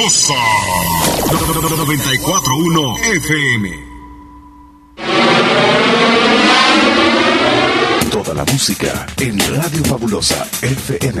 Fabulosa 941 FM. Toda la música en Radio Fabulosa FM.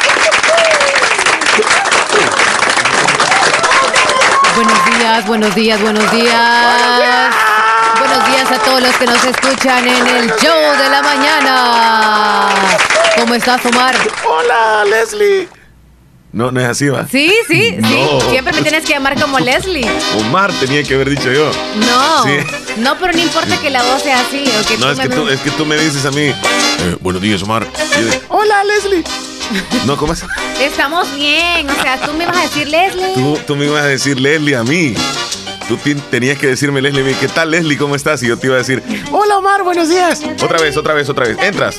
Buenos días, buenos días, buenos días. Buenos días a todos los que nos escuchan en el show de la mañana. ¿Cómo estás, Omar? Hola, Leslie. No, no es así, ¿va? Sí, sí, No. sí. Siempre me tienes que llamar como Leslie. Omar tenía que haber dicho yo. No. Sí. No, pero no importa que la voz sea así. O que No, tú es me que, tú, es que tú me dices a mí, eh, buenos días, Omar. Yo Hola, Leslie. No, ¿cómo es? Estamos bien. O sea, tú me ibas a decir Leslie. Tú, tú me ibas a decir Leslie a mí. Tú tenías que decirme, Leslie, a mí, ¿qué tal, Leslie? ¿Cómo estás? Y yo te iba a decir, hola, Omar, buenos días. Otra vez, otra vez, otra vez. Entras.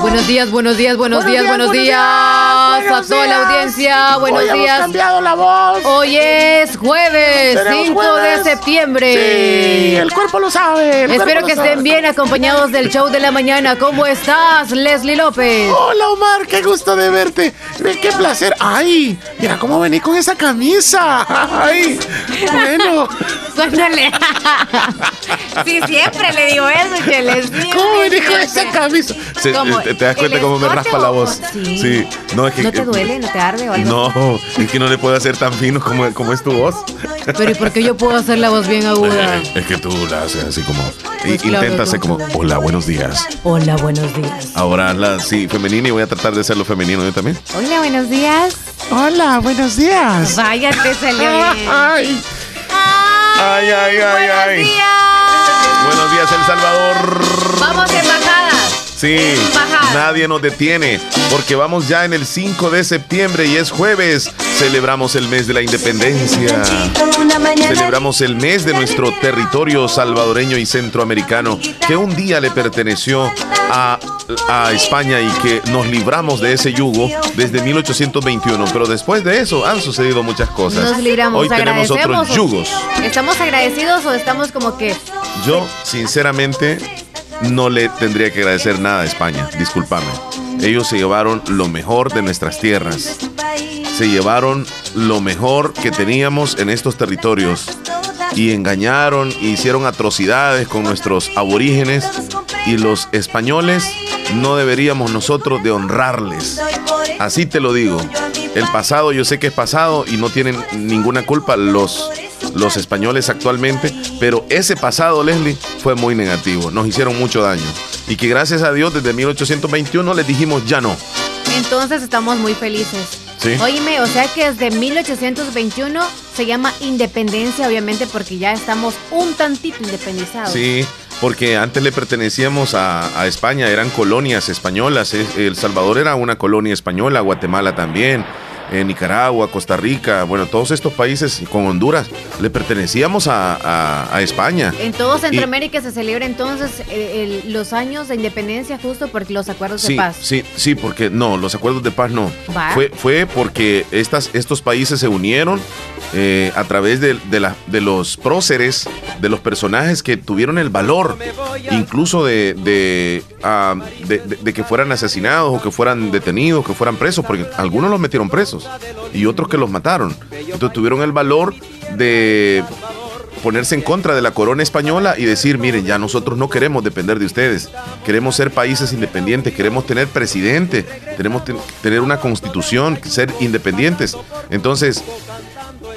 Buenos días, buenos días, buenos, Buenos días, días, buenos días, días, a toda la días. audiencia. Buenos Hoy hemos días. cambiado la voz. Hoy es jueves, Tenemos 5 jueves. de septiembre. Sí, el cuerpo lo sabe. el Espero que estén sabe. bien acompañados del show de la mañana. ¿Cómo estás, Leslie López? Hola Omar, qué gusto de verte. Ve, Qué placer. Ay, mira cómo vení con esa camisa. Ay, bueno. Suénale. sí, siempre le digo eso, Cheles. ¿Cómo vení con esa camisa? Se- Te, te das cuenta ¿El cómo me raspa la voz. Sí. No, es que. ¿No te duele? ¿No te arde o algo? No, es que no le puedo hacer tan fino como, como es tu voz. Pero ¿y por qué yo puedo hacer la voz bien aguda? Eh, es que tú la haces así como. Pues y- claro, intenta hacer como. Hola, buenos días. Hola, buenos días. Ahora hazla así femenina y voy a tratar de hacerlo femenino yo también. Hola, buenos días. Hola, buenos días. Vaya, te salió bien. Ay, ay, ay, ay, buenos ay. días. Buenos días, El Salvador. Vamos, embajadas. Sí, nadie nos detiene porque vamos ya en el 5 de septiembre y es jueves. Celebramos el mes de la independencia. Celebramos el mes de nuestro territorio salvadoreño y centroamericano que un día le perteneció a, a España y que nos libramos de ese yugo desde 1821. Pero después de eso han sucedido muchas cosas. Nos libramos, Hoy tenemos otros yugos. ¿Estamos agradecidos o estamos como que Yo, sinceramente, no le tendría que agradecer nada a España. Discúlpame. Ellos se llevaron lo mejor de nuestras tierras. Se llevaron lo mejor que teníamos en estos territorios. Y engañaron, e hicieron atrocidades con nuestros aborígenes. Y los españoles no deberíamos nosotros de honrarles. Así te lo digo. El pasado yo sé que es pasado y no tienen ninguna culpa los, los españoles actualmente, pero ese pasado, Leslie, fue muy negativo. Nos hicieron mucho daño. Y que gracias a Dios desde 1821 les dijimos ya no. entonces estamos muy felices? Sí. Oíme, o sea que desde 1821 se llama independencia, obviamente, porque ya estamos un tantito independizados. Sí, porque antes le pertenecíamos a, a España, eran colonias españolas. El Salvador era una colonia española, Guatemala también, eh, Nicaragua, Costa Rica, bueno, todos estos países con Honduras le pertenecíamos a, a- a España. En todo Y- Centroamérica se celebra entonces eh, el- los años de independencia justo porque los acuerdos de paz. sí, sí, porque no, los acuerdos de paz no. Va. Fue, fue porque estas, estos países se unieron eh, a través de, de la- de los próceres, de los personajes que tuvieron el valor, incluso de, de, ah, de- de- de que fueran asesinados o que fueran detenidos, que fueran presos, porque algunos los metieron presos y otros que los mataron. Entonces tuvieron el valor de ponerse en contra de la corona española y decir, miren, ya nosotros no queremos depender de ustedes, queremos ser países independientes, queremos tener presidente, tenemos tener una constitución, ser independientes. Entonces,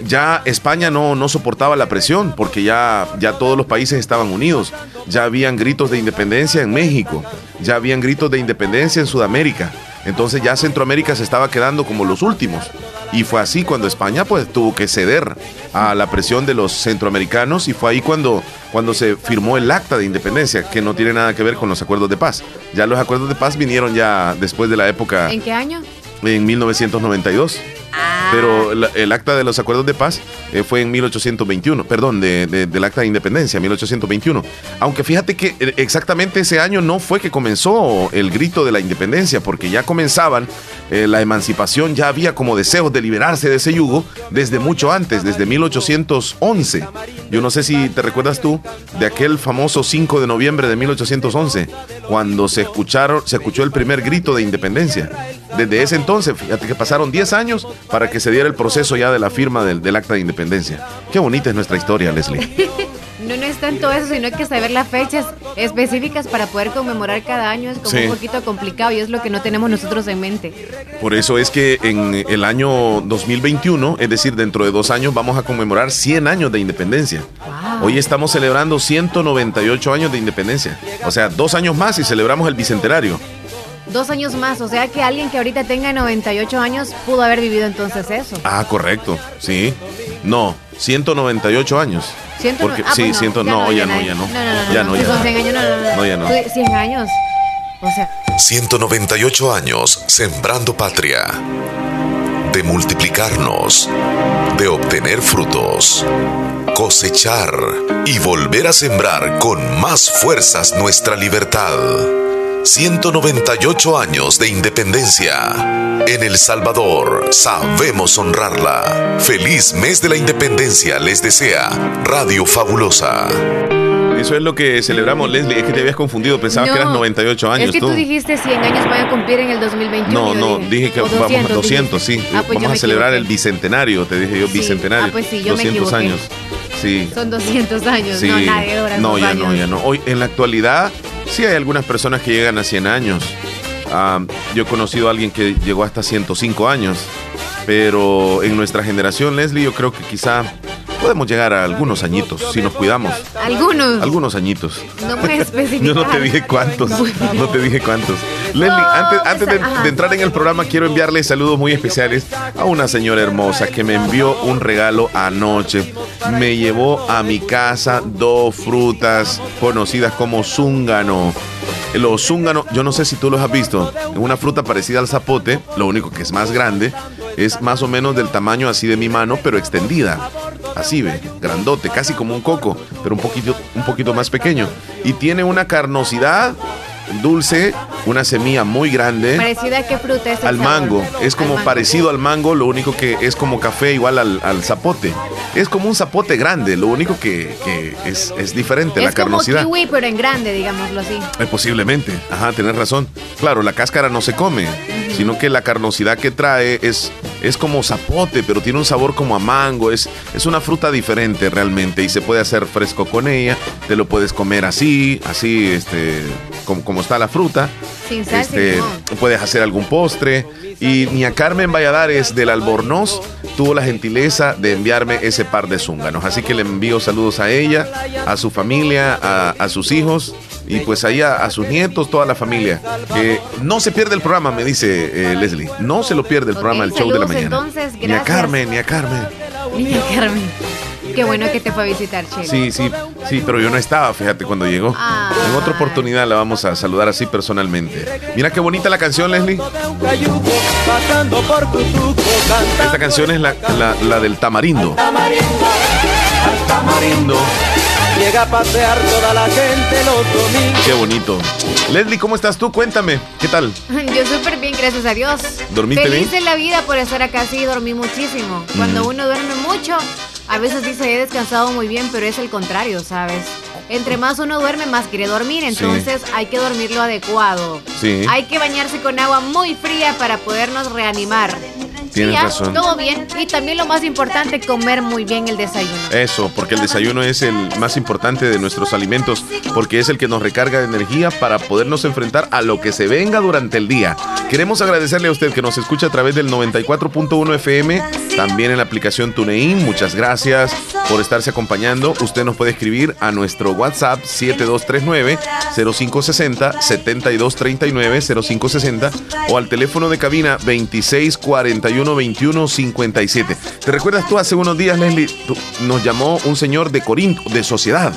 ya España no, no soportaba la presión porque ya, ya todos los países estaban unidos, ya habían gritos de independencia en México, ya habían gritos de independencia en Sudamérica. Entonces ya Centroamérica se estaba quedando como los últimos. Y fue así cuando España pues tuvo que ceder a la presión de los centroamericanos y fue ahí cuando, cuando se firmó el acta de independencia, que no tiene nada que ver con los acuerdos de paz. Ya los acuerdos de paz vinieron ya después de la época ¿En qué año? en 1992. Ah. Pero el acta de los acuerdos de paz eh, fue en 1821, perdón, del acta de independencia, 1821. Aunque fíjate que eh, exactamente ese año no fue que comenzó el grito de la independencia, porque ya comenzaban eh, la emancipación, ya había como deseos de liberarse de ese yugo desde mucho antes, desde 1811. Yo no sé si te recuerdas tú de aquel famoso 5 de noviembre de 1811, cuando se escucharon, se escuchó el primer grito de independencia. Desde ese entonces, fíjate que pasaron 10 años para que se diera el proceso ya de la firma del, del acta de independencia. Qué bonita es nuestra historia, Leslie. No, no es tanto eso, sino que saber las fechas específicas para poder conmemorar cada año es como un poquito complicado y es lo que no tenemos nosotros en mente. Por eso es que en el año 2021, es decir, dentro de dos años, vamos a conmemorar 100 años de independencia. Hoy estamos celebrando 198 años de independencia. O sea, dos años más y celebramos el bicentenario. Dos años más, o sea que alguien que ahorita tenga 98 años pudo haber vivido entonces eso. Ah, correcto, sí. No, 198 años. Porque, ah, sí, pues ciento, no, ya, no, ya no. Ya no, ya no. 100 años, no, no, ya no. 100 años. O sea. 198 años sembrando patria. De multiplicarnos. De obtener frutos. Cosechar. Y volver a sembrar con más fuerzas nuestra libertad. 198 años de independencia. En El Salvador sabemos honrarla. Feliz mes de la independencia les desea Radio Fabulosa. Eso es lo que celebramos, Leslie. Es que te habías confundido, pensabas que eras 98 años. Es que tú, dijiste 100 años van a cumplir en el 2021. No, no, dije, que vamos a 200, sí. Ah, pues vamos a celebrar el bicentenario, te dije yo, bicentenario. Ah, pues sí, yo 200 años. Sí. Son 200 años, no, nadie No, ya no, ya no. Hoy, en la actualidad, Sí, hay algunas personas que llegan a 100 años. Yo he conocido a alguien que llegó hasta 105 años. Pero en nuestra generación, Leslie, yo creo que quizá podemos llegar a algunos añitos si nos cuidamos. Algunos. Algunos añitos. No me especificar. yo no te dije cuántos. No te dije cuántos. Leslie, antes, antes de, entrar en el programa, quiero enviarle saludos muy especiales a una señora hermosa que me envió un regalo anoche. Me llevó a mi casa dos frutas conocidas como zúngano. Los zúnganos, yo no sé si tú los has visto, es una fruta parecida al zapote, lo único que es más grande, es más o menos del tamaño así de mi mano, pero extendida. Así ve, grandote, casi como un coco, pero un poquito, un poquito más pequeño. Y tiene una carnosidad dulce, una semilla muy grande. ¿Parecida a qué fruta es? al mango. Es como parecido al mango, lo único que es como café igual al, zapote. Es como un zapote grande, lo único que, es, es, diferente, la carnosidad. Es como kiwi, pero en grande, digámoslo así. Eh, posiblemente, ajá, tenés razón. Claro, la cáscara no se come, sino que la carnosidad que trae es, es como zapote, pero tiene un sabor como a mango. Es, es una fruta diferente realmente y se puede hacer fresco con ella. Te lo puedes comer así, así, este, como, como está la fruta. este, Puedes hacer algún postre. Y a Carmen Valladares del Albornoz tuvo la gentileza de enviarme ese par de zúnganos. Así que le envío saludos a ella, a su familia, a, sus hijos y pues ahí a, sus nietos, toda la familia. Que no se pierde el programa, me dice eh, Leslie. No se lo pierde el programa, el show de la mañana. ni a Carmen, ni a Carmen. Ni a Carmen. Qué bueno que te fue a visitar, Chelo. Sí, sí, sí, pero yo no estaba, fíjate, cuando llegó. Ah. En otra oportunidad la vamos a saludar así personalmente. Mira qué bonita la canción, Leslie. Esta canción es la, la, del tamarindo. Tamarindo. Llega a pasear toda la gente los domingos. Qué bonito. Leslie, ¿cómo estás tú? Cuéntame, ¿qué tal? Yo súper bien, gracias a Dios. ¿Dormiste Feliz bien? de la vida por estar acá, sí, dormí muchísimo. Cuando uno duerme mucho, a veces dice, he descansado muy bien, pero es el contrario, ¿sabes? Entre más uno duerme, más quiere dormir, entonces hay que dormir lo adecuado. Sí. Hay que bañarse con agua muy fría para podernos reanimar. Tienes razón. Todo bien. Y también lo más importante, comer muy bien el desayuno. Eso, porque el desayuno es el más importante de nuestros alimentos, porque es el que nos recarga de energía para podernos enfrentar a lo que se venga durante el día. Queremos agradecerle a usted que nos escucha a través del 94.1 FM, también en la aplicación TuneIn. Muchas gracias por estarse acompañando. Usted nos puede escribir a nuestro WhatsApp 7239 0560 7239 0560 o al teléfono de cabina 2641 2157. ¿Te recuerdas tú hace unos días, Leslie? nos llamó un señor de Corinto, de sociedad.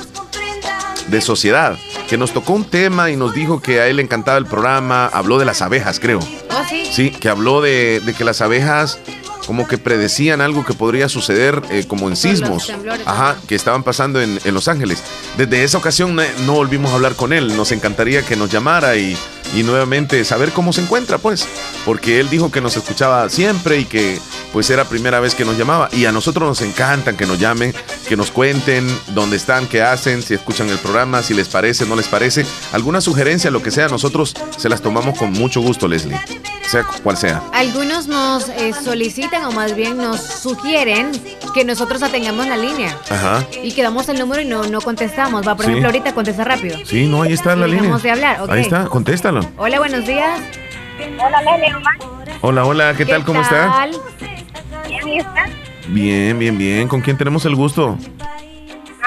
De sociedad que nos tocó un tema y nos dijo que a él le encantaba el programa, habló de las abejas, creo. ¿Oh, sí? Sí, que habló de, de que las abejas como que predecían algo que podría suceder eh, como en sismos. Ajá, que estaban pasando en, en, Los Ángeles. Desde esa ocasión no volvimos a hablar con él. Nos encantaría que nos llamara y, y nuevamente saber cómo se encuentra, pues. Porque él dijo que nos escuchaba siempre y que pues era primera vez que nos llamaba. Y a nosotros nos encantan que nos llamen, que nos cuenten dónde están, qué hacen, si escuchan el programa, si les parece, no les parece. Alguna sugerencia, lo que sea, nosotros se las tomamos con mucho gusto, Leslie. Sea cual sea. Algunos nos eh, solicitan o más bien nos sugieren que nosotros atengamos la línea. Ajá. Y que damos el número y no, no contestamos. Va, por ejemplo, ahorita contesta rápido. Sí, no, ahí está la línea. de hablar. Ahí está, contéstalo. Hola, buenos días. Hola, Leslie, Hola, hola, ¿qué, tal? ¿Cómo está? Bien, Bien, bien, bien. ¿Con quién tenemos el gusto?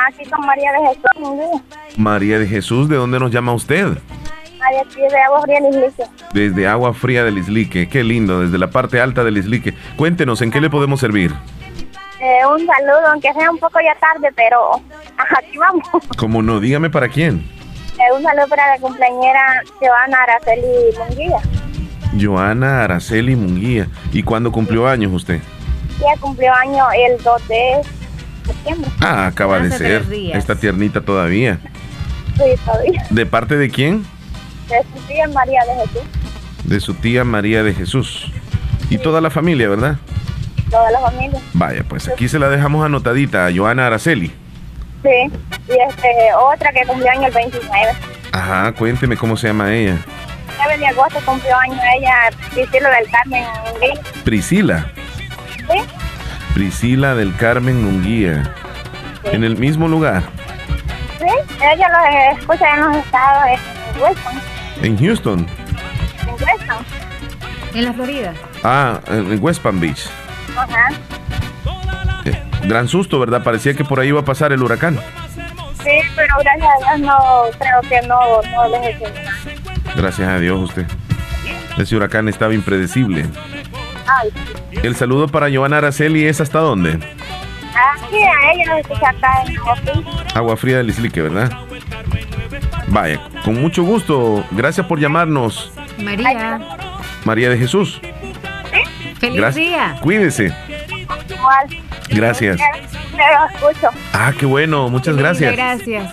Aquí con María de Jesús. María de Jesús, ¿de dónde nos llama usted? Desde Agua Fría del Islique. Desde Agua Fría del Islique. Qué lindo, desde la parte alta del Islique. Cuéntenos, ¿en qué le podemos servir? Eh, un saludo, aunque sea un poco ya tarde, pero aquí vamos. ¿Cómo no? Dígame para quién. Eh, un saludo para la cumpleañera Joana Araceli Munguía. Joana Araceli Munguía. ¿Y cuándo cumplió años usted? Ya cumplió año el 2 de septiembre. Ah, acaba de ser. Está tiernita todavía. Sí, todavía. ¿De parte de quién? De su tía María de Jesús. De su tía María de Jesús. Y toda la familia, ¿verdad? Toda la familia. Vaya, pues aquí se la dejamos anotadita a Joana Araceli. Sí, y este, otra que cumplió año el 29. Ajá, cuénteme cómo se llama ella. 9 de agosto cumplió año ella, Priscila del Carmen Munguía. Priscila. Sí. Priscila del Carmen Munguía. ¿En el mismo lugar? Sí, ella los escucha en los estados, en Weston. ¿En Houston? En Weston. ¿En la Florida? Ah, en West Palm Beach. Ajá. Eh, gran susto, ¿verdad? Parecía que por ahí iba a pasar el huracán. Sí, pero gracias a Dios no, creo que no, no les he Gracias a Dios usted. Ese huracán estaba impredecible. Ay. El saludo para Giovanna Araceli es hasta dónde? Aquí a ella acá en Agua Fría. Agua Fría del Islique, ¿verdad? Vaya, con mucho gusto. Gracias por llamarnos. María. María de Jesús. Feliz Gracias. día. Cuídese. Igual. Gracias. Escucho. Ah, qué bueno. Muchas gracias. Gracias.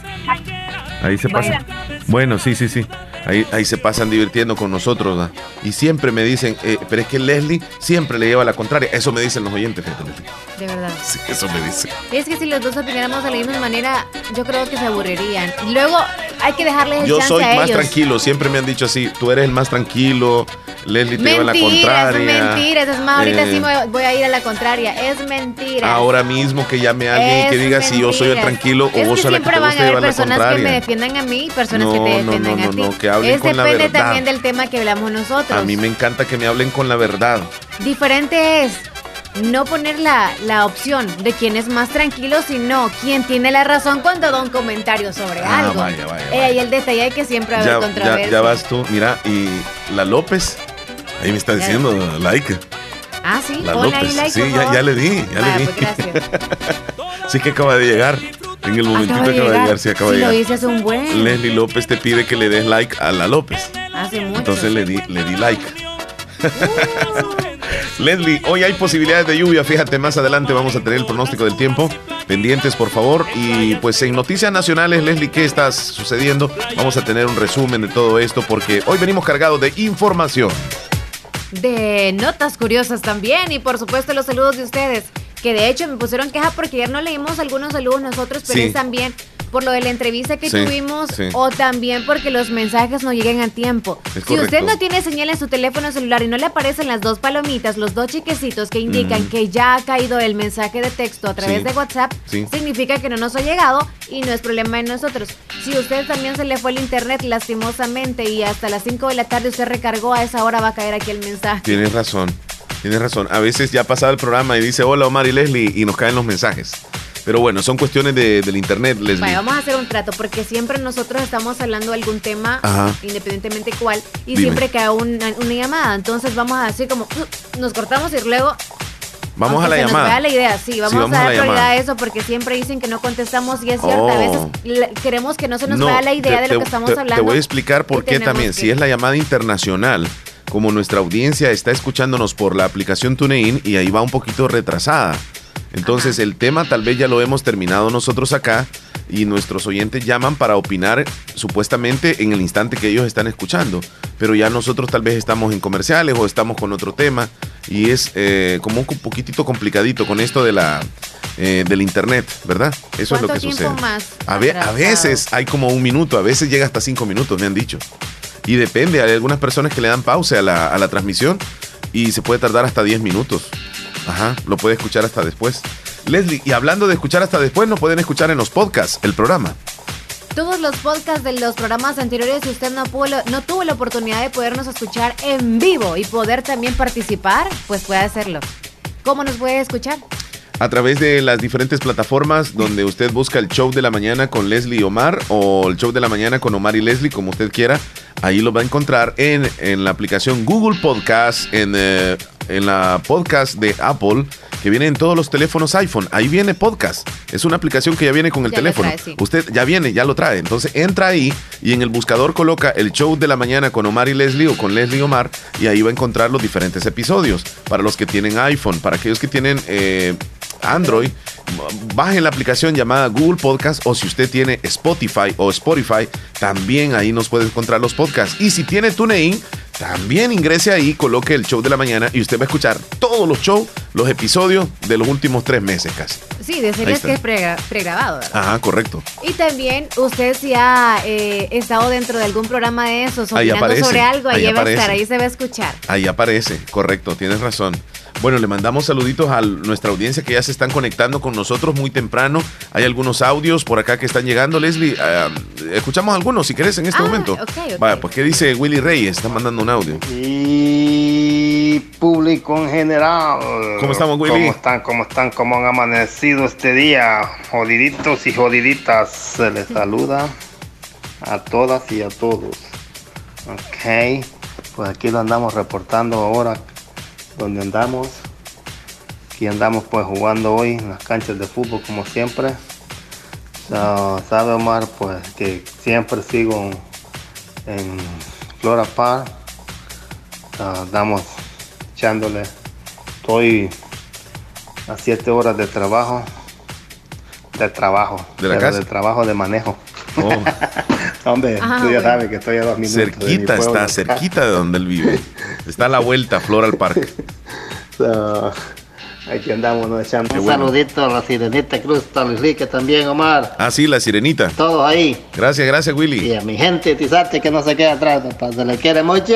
Ahí se pasa. Bueno, sí, sí, sí. Ahí, ahí se pasan divirtiendo con nosotros. ¿no? Y siempre me dicen, eh, pero es que Leslie siempre le lleva la contraria. Eso me dicen los oyentes, fíjate. De verdad. Sí, eso me dicen. Es que si los dos opináramos de la misma manera, yo creo que se aburrirían. Luego hay que dejarles el Yo chance soy a más ellos. tranquilo. Siempre me han dicho así. Tú eres el más tranquilo. Leslie te lleva la contraria. mentiras. Es más, ahorita Eh, sí me voy a ir a la contraria. Es mentira. Ahora mismo que llame a alguien y que Es diga si yo soy el tranquilo o es vos sos la que siempre te gusta a llevar la personas que me contraria. defiendan a mí y personas No, que te defiendan no, a no, ti. no, que hablen es con la depende verdad. también del tema que hablamos nosotros. A mí me encanta que me hablen con la verdad. Diferente es no poner la, la opción de quién es más tranquilo, sino quién tiene la razón cuando da un comentario sobre Ah, algo. vaya, vaya, Eh, vaya. y el detalle es que siempre haber ya, controversia. ya vas tú, mira, y la López, ahí me está diciendo like. Ah, sí, La López, like, sí, ya, ya le di, ya le di. pues, gracias. sí que acaba de llegar. En el momentito acaba de llegar, sí acaba de lo llegar. hace un buen. Leslie López te pide que le des like a la López. Hace mucho. Entonces le di, le di like. Leslie, hoy hay posibilidades de lluvia. Fíjate, más adelante vamos a tener el pronóstico del tiempo. Pendientes, por favor. Y pues en Noticias Nacionales, Leslie, ¿qué está sucediendo? Vamos a tener un resumen de todo esto porque hoy venimos cargados de información. de notas curiosas también y por supuesto los saludos de ustedes. Que de hecho me pusieron queja porque ayer no leímos algunos saludos nosotros, pero Sí. es también por lo de la entrevista que Sí, tuvimos sí. o también porque los mensajes no lleguen a tiempo. Es si usted no tiene señal en su teléfono celular y no le aparecen las dos palomitas, los dos chiquecitos que indican que ya ha caído el mensaje de texto a través Mm. Sí, de WhatsApp, significa que no nos ha llegado y no es problema de nosotros. Si usted también se le fue el internet lastimosamente y hasta las 5 de la tarde usted recargó, a esa hora va a caer aquí el mensaje. Tienes razón, tienes razón. A veces ya ha pasado el programa y dice hola Omar y Leslie y nos caen los mensajes. Pero bueno, son cuestiones de- del internet, Leslie. Vaya, vamos a hacer un trato porque siempre nosotros estamos hablando de algún tema, Ajá. independientemente cuál, y Dime. siempre cae una, una llamada. Entonces vamos a decir como, "Uh", nos cortamos y luego... Vamos a la se nos llamada. vaya la idea, sí, vamos, vamos a dar prioridad a eso porque siempre dicen que no contestamos y es cierto, a veces queremos que no se nos No, vaya la idea te- de lo que estamos te- hablando. Te voy a explicar por qué también. que- Si es la llamada internacional, como nuestra audiencia está escuchándonos por la aplicación TuneIn y ahí va un poquito retrasada. Entonces el tema tal vez ya lo hemos terminado nosotros acá y nuestros oyentes llaman para opinar supuestamente en el instante que ellos están escuchando. Pero ya nosotros tal vez estamos en comerciales o estamos con otro tema y es eh, como un poquitito complicadito con esto de la eh, del internet, ¿verdad? Eso es lo que sucede. a, a veces hay como un minuto, a veces llega hasta cinco minutos, me han dicho. Y depende, hay algunas personas que le dan pausa a la, a la transmisión y se puede tardar hasta 10 minutos. Ajá, lo puede escuchar hasta después. Leslie, y hablando de escuchar hasta después, nos pueden escuchar en los podcasts, el programa. Todos los podcasts de los programas anteriores, si usted no, no tuvo la oportunidad de podernos escuchar en vivo y poder también participar, pues puede hacerlo. ¿Cómo nos puede escuchar? a través de las diferentes plataformas donde usted busca el show de la mañana con Leslie y Omar o el show de la mañana con Omar y Leslie, como usted quiera. Ahí lo va a encontrar en, en la aplicación Google Podcast, en, eh, en la podcast de Apple, que viene en todos los teléfonos iPhone. Ahí viene podcast. Es una aplicación que ya viene con el teléfono. Usted ya viene, ya lo trae. Entonces entra ahí y en el buscador coloca el show de la mañana con Omar y Leslie o con Leslie y Omar y ahí va a encontrar los diferentes episodios. Para los que tienen iPhone, para aquellos que tienen eh, Android, bajen la aplicación llamada Google Podcast o si usted tiene Spotify o Spotify, también ahí nos puede encontrar los podcasts. Y si tiene TuneIn, también ingrese ahí, coloque el show de la mañana y usted va a escuchar todos los shows, los episodios de los últimos tres meses casi. Sí, decirles que es pregrabado. Ajá, correcto. Y también usted si ha eh, estado dentro de algún programa de esos, opinando sobre algo, ahí, ahí va a estar, ahí se va a escuchar. Ahí aparece, correcto, tienes razón. Bueno, le mandamos saluditos a nuestra audiencia que ya se están conectando con nosotros muy temprano. Hay algunos audios por acá que están llegando, Leslie. Ah, escuchamos algunos si querés en este ah, momento. Vaya, pues ¿qué dice Willy Reyes? Está mandando un audio. Y público en general. ¿Cómo estamos, Willy? ¿Cómo están? ¿Cómo están? ¿Cómo han amanecido este día? Jodiditos y jodiditas. Se les saluda a todas y a todos. Ok. Pues aquí lo andamos reportando ahora donde andamos. Aquí andamos pues jugando hoy en las canchas de fútbol como siempre. sabe Omar pues que siempre sigo en Flora Park. Andamos echándole. Estoy a 7 horas de trabajo. De trabajo. De la casa. De trabajo de manejo. Oh. Hombre, ah, tú ya sabes que estoy a dos minutos. Cerquita está, cerquita de donde él vive. Está a la vuelta, Floral Park. aquí andamos nos echando. Un saludito a la Sirenita Cruz Talrique también, Omar. Ah, sí, la Sirenita. Todo ahí. Gracias, gracias, Willy. Y a mi gente Tizate que no se queda atrás, se le quiere mucho.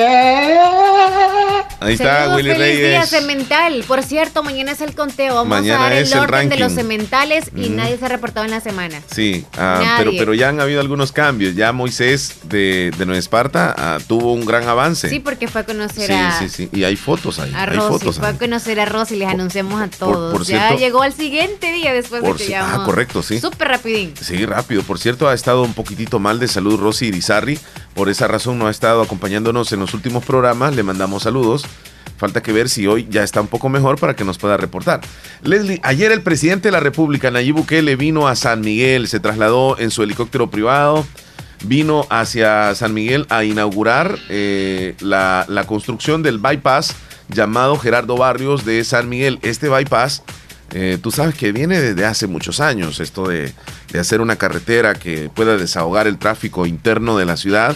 Ahí está Willy feliz Reyes. día cemental. Por cierto, mañana es el conteo. Vamos a dar el orden de los cementales y nadie se ha reportado en la semana. Sí, ah, pero, pero ya han habido algunos cambios. Ya Moisés de, de Nueva Esparta ah, tuvo un gran avance. Sí, porque fue a conocer a. Sí, sí, sí. Y hay fotos ahí. A hay fotos fue a conocer a Rosy y les anunciamos a todos. ya llegó al siguiente día después de que Ah, correcto, sí. Súper rapidín. Sí, rápido. Por cierto, ha estado un poquitito mal de salud Rosy Irizarri. Por esa razón no ha estado acompañándonos en los últimos programas. Le mandamos saludos. Falta que ver si hoy ya está un poco mejor para que nos pueda reportar. Leslie, ayer el presidente de la República, Nayib Bukele, vino a San Miguel, se trasladó en su helicóptero privado, vino hacia San Miguel a inaugurar eh, la, construcción del bypass llamado Gerardo Barrios de San Miguel. Este bypass, eh, tú sabes que viene desde hace muchos años, esto de, de hacer una carretera que pueda desahogar el tráfico interno de la ciudad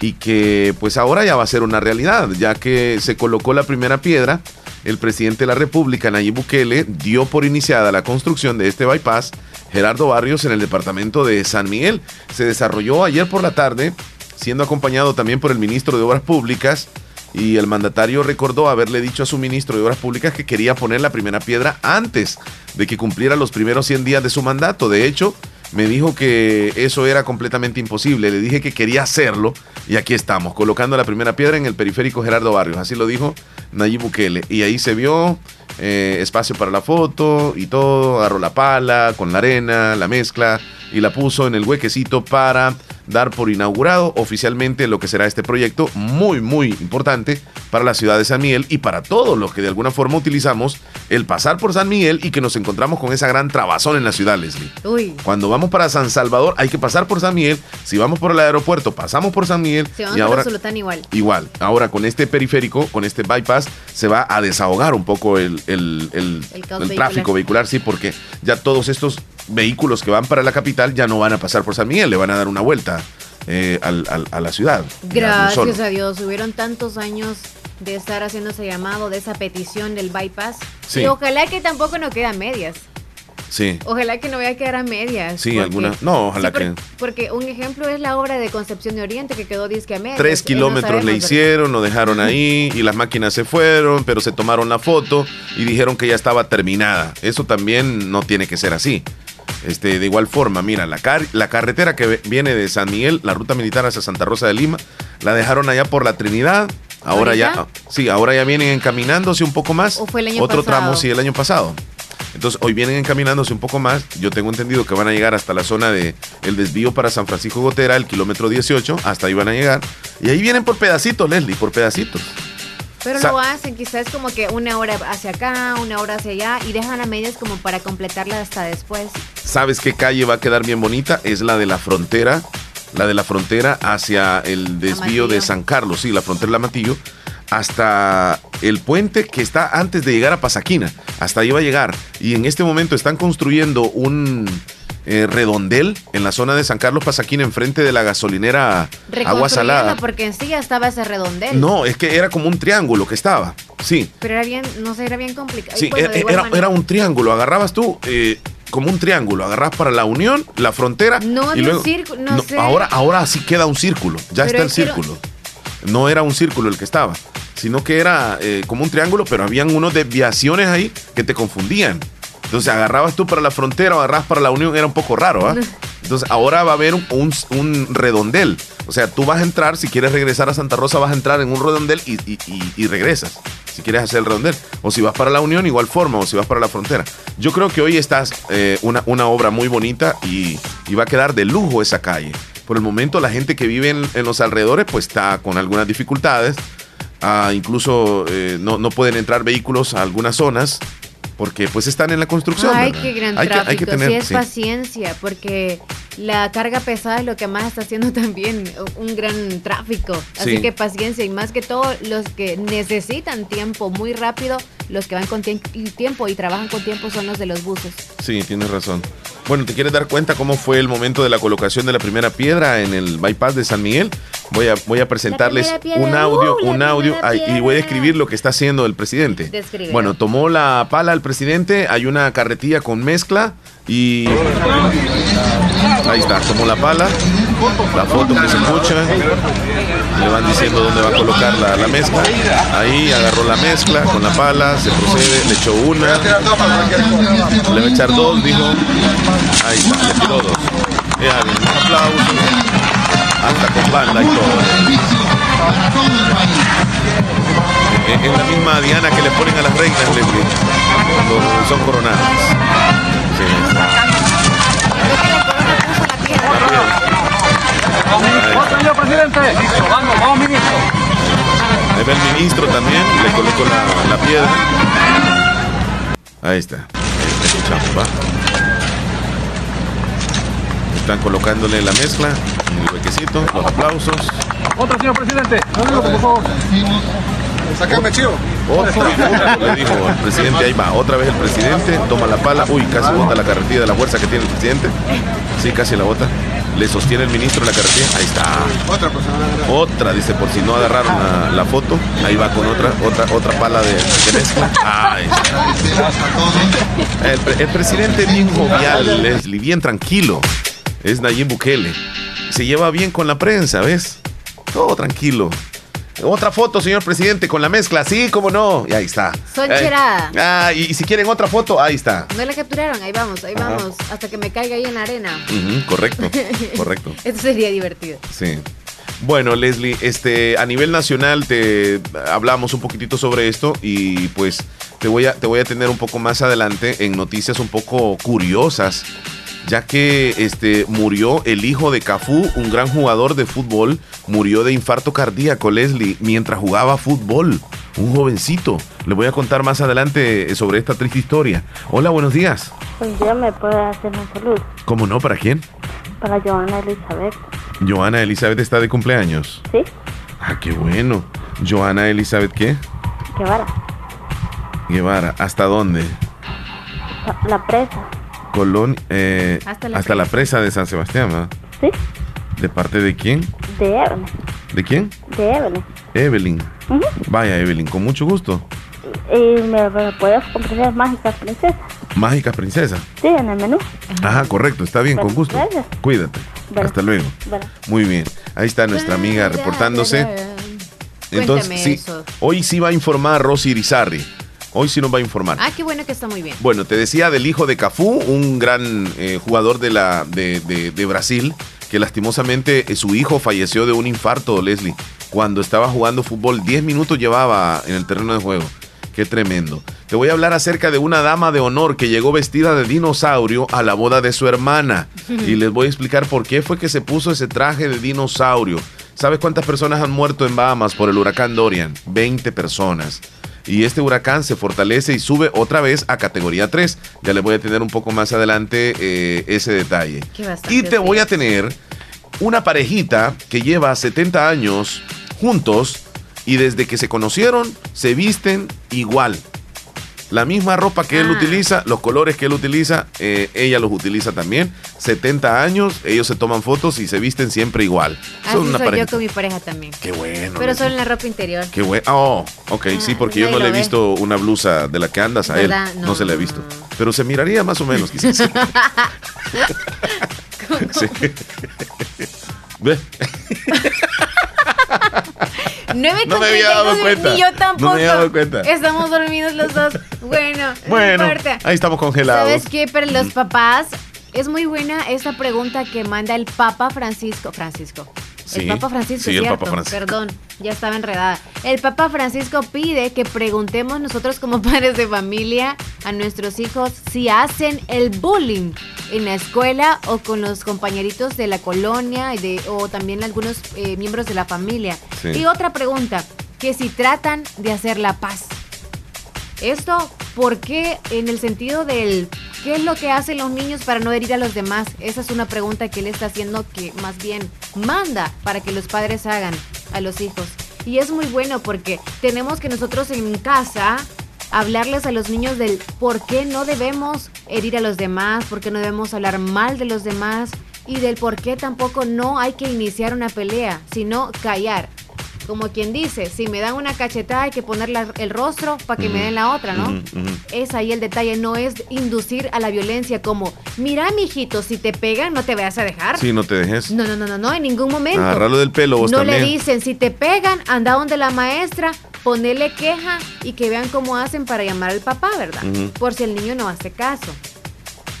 y que pues ahora ya va a ser una realidad, ya que se colocó la primera piedra, el presidente de la República, Nayib Bukele, dio por iniciada la construcción de este bypass Gerardo Barrios en el departamento de San Miguel. Se desarrolló ayer por la tarde, siendo acompañado también por el ministro de Obras Públicas, y el mandatario recordó haberle dicho a su ministro de Obras Públicas que quería poner la primera piedra antes de que cumpliera los primeros 100 días de su mandato. De hecho, me dijo que eso era completamente imposible. Le dije que quería hacerlo y aquí estamos, colocando la primera piedra en el periférico Gerardo Barrios. Así lo dijo Nayib Bukele. Y ahí se vio eh, espacio para la foto y todo. Agarró la pala con la arena, la mezcla y la puso en el huequecito para dar por inaugurado oficialmente lo que será este proyecto muy, muy importante para la ciudad de San Miguel y para todos los que de alguna forma utilizamos el pasar por San Miguel y que nos encontramos con esa gran trabazón en la ciudad, Leslie. Uy. Cuando vamos para San Salvador hay que pasar por San Miguel. Si vamos por el aeropuerto, pasamos por San Miguel. Si vamos y por ahora igual. igual. Ahora con este periférico, con este bypass, se va a desahogar un poco el, el- el- El caos el vehicular. tráfico vehicular, sí, porque ya todos estos vehículos que van para la capital ya no van a pasar por San Miguel, le van a dar una vuelta eh, al- al- a la ciudad. Gracias a Dios, hubieron tantos años de estar haciendo ese llamado, de esa petición del bypass. Sí. Y ojalá que tampoco no quede a medias. Sí. Ojalá que no vaya a quedar a medias. Sí, alguna- no, ojalá que- Porque un ejemplo es la obra de Concepción de Oriente que quedó disque a medias. Tres no kilómetros le hicieron, lo dejaron ahí y las máquinas se fueron, pero se tomaron la foto y dijeron que ya estaba terminada. Eso también no tiene que ser así. Este, de igual forma, mira, la, car- la carretera que viene de San Miguel, la ruta militar hacia Santa Rosa de Lima, la dejaron allá por la Trinidad. Ahora ya, sí, ahora ya vienen encaminándose un poco más. ¿O fue el año Otro pasado? tramo, sí, el año pasado. Entonces, hoy vienen encaminándose un poco más. Yo tengo entendido que van a llegar hasta la zona de el desvío para San Francisco Gotera, el kilómetro 18. Hasta ahí van a llegar. Y ahí vienen por pedacitos, Leslie, por pedacitos. Pero Sa- lo hacen quizás como que una hora hacia acá, una hora hacia allá y dejan a medias como para completarla hasta después. ¿Sabes qué calle va a quedar bien bonita? Es la de la frontera. La de la frontera hacia el desvío de. San Carlos, sí, la frontera de la Matillo, hasta el puente que está antes de llegar a Pasaquina. Hasta ahí va a llegar. Y en este momento están construyendo un eh, redondel en la zona de San Carlos Pasaquina, enfrente de la gasolinera Agua Salada. Porque en sí ya estaba ese redondel. No, es que era como un triángulo que estaba. Sí, Pero era bien, no sé, era bien complicado. Sí, Y bueno, era, un triángulo. Agarrabas tú eh, como un triángulo. Agarrabas para la unión, la frontera. No y un luego, círculo, no sé. Ahora, ahora sí queda un círculo. Ya Pero está el no- círculo. No era un círculo el que estaba, sino que era eh, como un triángulo, pero habían unos desviaciones ahí que te confundían. Entonces agarrabas tú para la frontera o agarrabas para la unión, era un poco raro, ¿ah? Entonces ahora va a haber un, un- un redondel. O sea, tú vas a entrar, si quieres regresar a Santa Rosa, vas a entrar en un redondel y, y- y- y regresas. Si quieres hacer el redondel. O si vas para la unión, igual forma. O si vas para la frontera. Yo creo que hoy estás eh, una, una obra muy bonita y, y va a quedar de lujo esa calle. Por el momento, la gente que vive en, en los alrededores, pues está con algunas dificultades. Ah, incluso eh, no, no pueden entrar vehículos a algunas zonas porque pues están en la construcción. Ay, ¿verdad? qué gran hay que, tráfico. hay que tener, sí, es sí. paciencia, porque la carga pesada es lo que más está haciendo también un gran tráfico. Así Sí. que paciencia y más que todo los que necesitan tiempo muy rápido, los que van con tiempo y trabajan con tiempo son los de los buses. Sí, tienes razón. Bueno, ¿te quieres dar cuenta cómo fue el momento de la colocación de la primera piedra en el bypass de San Miguel? Voy a, voy a presentarles un audio, uh, un audio ay, y voy a piedra. describir lo que está haciendo el presidente. Bueno, tomó la pala el presidente, hay una carretilla con mezcla y ahí está, tomó la pala, la foto que se escucha, le van diciendo dónde va a colocar la, la mezcla. Ahí agarró la mezcla con la pala, se procede, le echó una, le va a echar dos, dijo. Ahí está, le tiró dos. Ya, un aplauso. Hasta con banda y todo. Es, la misma Diana que le ponen a las reinas, cuando son coronadas. Sí, señor presidente. Vamos, vamos, ministro. Ahí va el ministro también, le colocó la, piedra. Ahí está. Escuchamos, ¿va? Están colocándole la mezcla el huequecito, los aplausos. Otro, señor presidente. Por favor. Sácame, chivo. Le dijo al presidente, ahí va, otra vez el presidente, toma la pala, uy, casi bota la carretilla de la fuerza que tiene el presidente. Sí, casi la bota. Le sostiene el ministro la carretilla, ahí está. Otra persona. Otra, dice, por si no agarraron la, la foto, ahí va con otra, otra, otra pala de, de mezcla. Ahí está. El, pre- el presidente bien jovial, Leslie, bien tranquilo. Es Nayib Bukele. Se lleva bien con la prensa, ¿ves? Todo tranquilo. Otra foto, señor presidente, con la mezcla. Sí, cómo no. Y ahí está. Son Eh. Ah, y, y si quieren otra foto, ahí está. No la capturaron, ahí vamos, ahí Ajá. vamos, hasta que me caiga ahí en la arena. Correcto, correcto. Esto sería divertido. Sí. Bueno, Leslie, este, a nivel nacional te hablamos un poquitito sobre esto y pues te voy a, te voy a tener un poco más adelante en noticias un poco curiosas ya que este, murió el hijo de Cafú, un gran jugador de fútbol, murió de infarto cardíaco, Leslie, mientras jugaba fútbol. Un jovencito. Le voy a contar más adelante sobre esta triste historia. Hola, buenos días. Buen día, ¿me puede hacer un saludo? ¿Cómo no? ¿Para quién? Para Joana Elizabeth. Joana Elizabeth está de cumpleaños. ¿Sí? Ah, qué bueno. Joana Elizabeth, ¿qué? Guevara. Guevara, ¿hasta dónde? La, la presa. Colón, eh, Hasta hasta, la presa de San Sebastián, ¿verdad? ¿Sí? ¿De parte de quién? De Evelyn. ¿De quién? De Evelyn. Evelyn. Vaya, Evelyn, con mucho gusto. Y me, me puedes comprar mágicas princesas. Mágica princesa. Sí, en el menú. Ajá, correcto, está bien, con gusto. gracias. Cuídate. Bueno. Hasta luego. Bueno. Muy bien. Ahí está nuestra amiga reportándose. Entonces, sí, eso. hoy sí va a informar Rosy Irizarry. Hoy sí nos va a informar. Ah, qué bueno que está muy bien. Bueno, te decía del hijo de Cafú, un gran eh, jugador de, la, de, de- de Brasil, que lastimosamente eh, su hijo falleció de un infarto, Leslie, cuando estaba jugando fútbol. 10 minutos llevaba en el terreno de juego. Qué tremendo. Te voy a hablar acerca de una dama de honor que llegó vestida de dinosaurio a la boda de su hermana. Y les voy a explicar por qué fue que se puso ese traje de dinosaurio. ¿Sabes cuántas personas han muerto en Bahamas por el huracán Dorian? 20 personas y este huracán se fortalece y sube otra vez a categoría 3. Ya les voy a tener un poco más adelante eh, ese detalle. Y te voy a tener una parejita que lleva 70 años juntos y desde que se conocieron se visten igual. La misma ropa que él Ah. utiliza, los colores que él utiliza, eh, ella los utiliza también. 70 años, ellos se toman fotos y se visten siempre igual. Así soy yo con mi pareja también. Qué bueno. Pero solo en la ropa interior. Qué bueno. Oh, ok, sí, porque yo no le he ve. visto una blusa de la que andas a él. No, No, se la he visto. Pero se miraría más o menos, quizás. Sí. Ve, 9 No me había dado cuenta. Ni yo tampoco. No me había dado cuenta. Estamos dormidos los dos. Bueno, Bueno, no importa. ahí estamos congelados. ¿Sabes qué? Para los papás es muy buena esta pregunta que manda el Papa Francisco. Francisco. Sí, el Papa Francisco, sí, el ¿cierto? Papa Francisco. Perdón, ya estaba enredada. El Papa Francisco pide que preguntemos nosotros como padres de familia a nuestros hijos si hacen el bullying en la escuela o con los compañeritos de la colonia y de, o también algunos eh, miembros de la familia. Sí. Y otra pregunta, que si tratan de hacer la paz. Esto, ¿por qué en el sentido del qué es lo que hacen los niños para no herir a los demás? Esa es una pregunta que él está haciendo que más bien manda para que los padres hagan a los hijos. Y es muy bueno porque tenemos que nosotros en casa hablarles a los niños del por qué no debemos herir a los demás, por qué no debemos hablar mal de los demás y del por qué tampoco no hay que iniciar una pelea, sino callar. Como quien dice, si me dan una cachetada hay que ponerle el rostro para que me den la otra, ¿no? Es ahí el detalle, no es inducir a la violencia como, mira, mijito, si te pegan no te vayas a dejar. Sí, no te dejes. No, no, no, no, no, en ningún momento. Agarrarlo del pelo vos no también. le dicen, si te pegan, anda donde la maestra, ponele queja y que vean cómo hacen para llamar al papá, ¿verdad? Por si el niño no hace caso.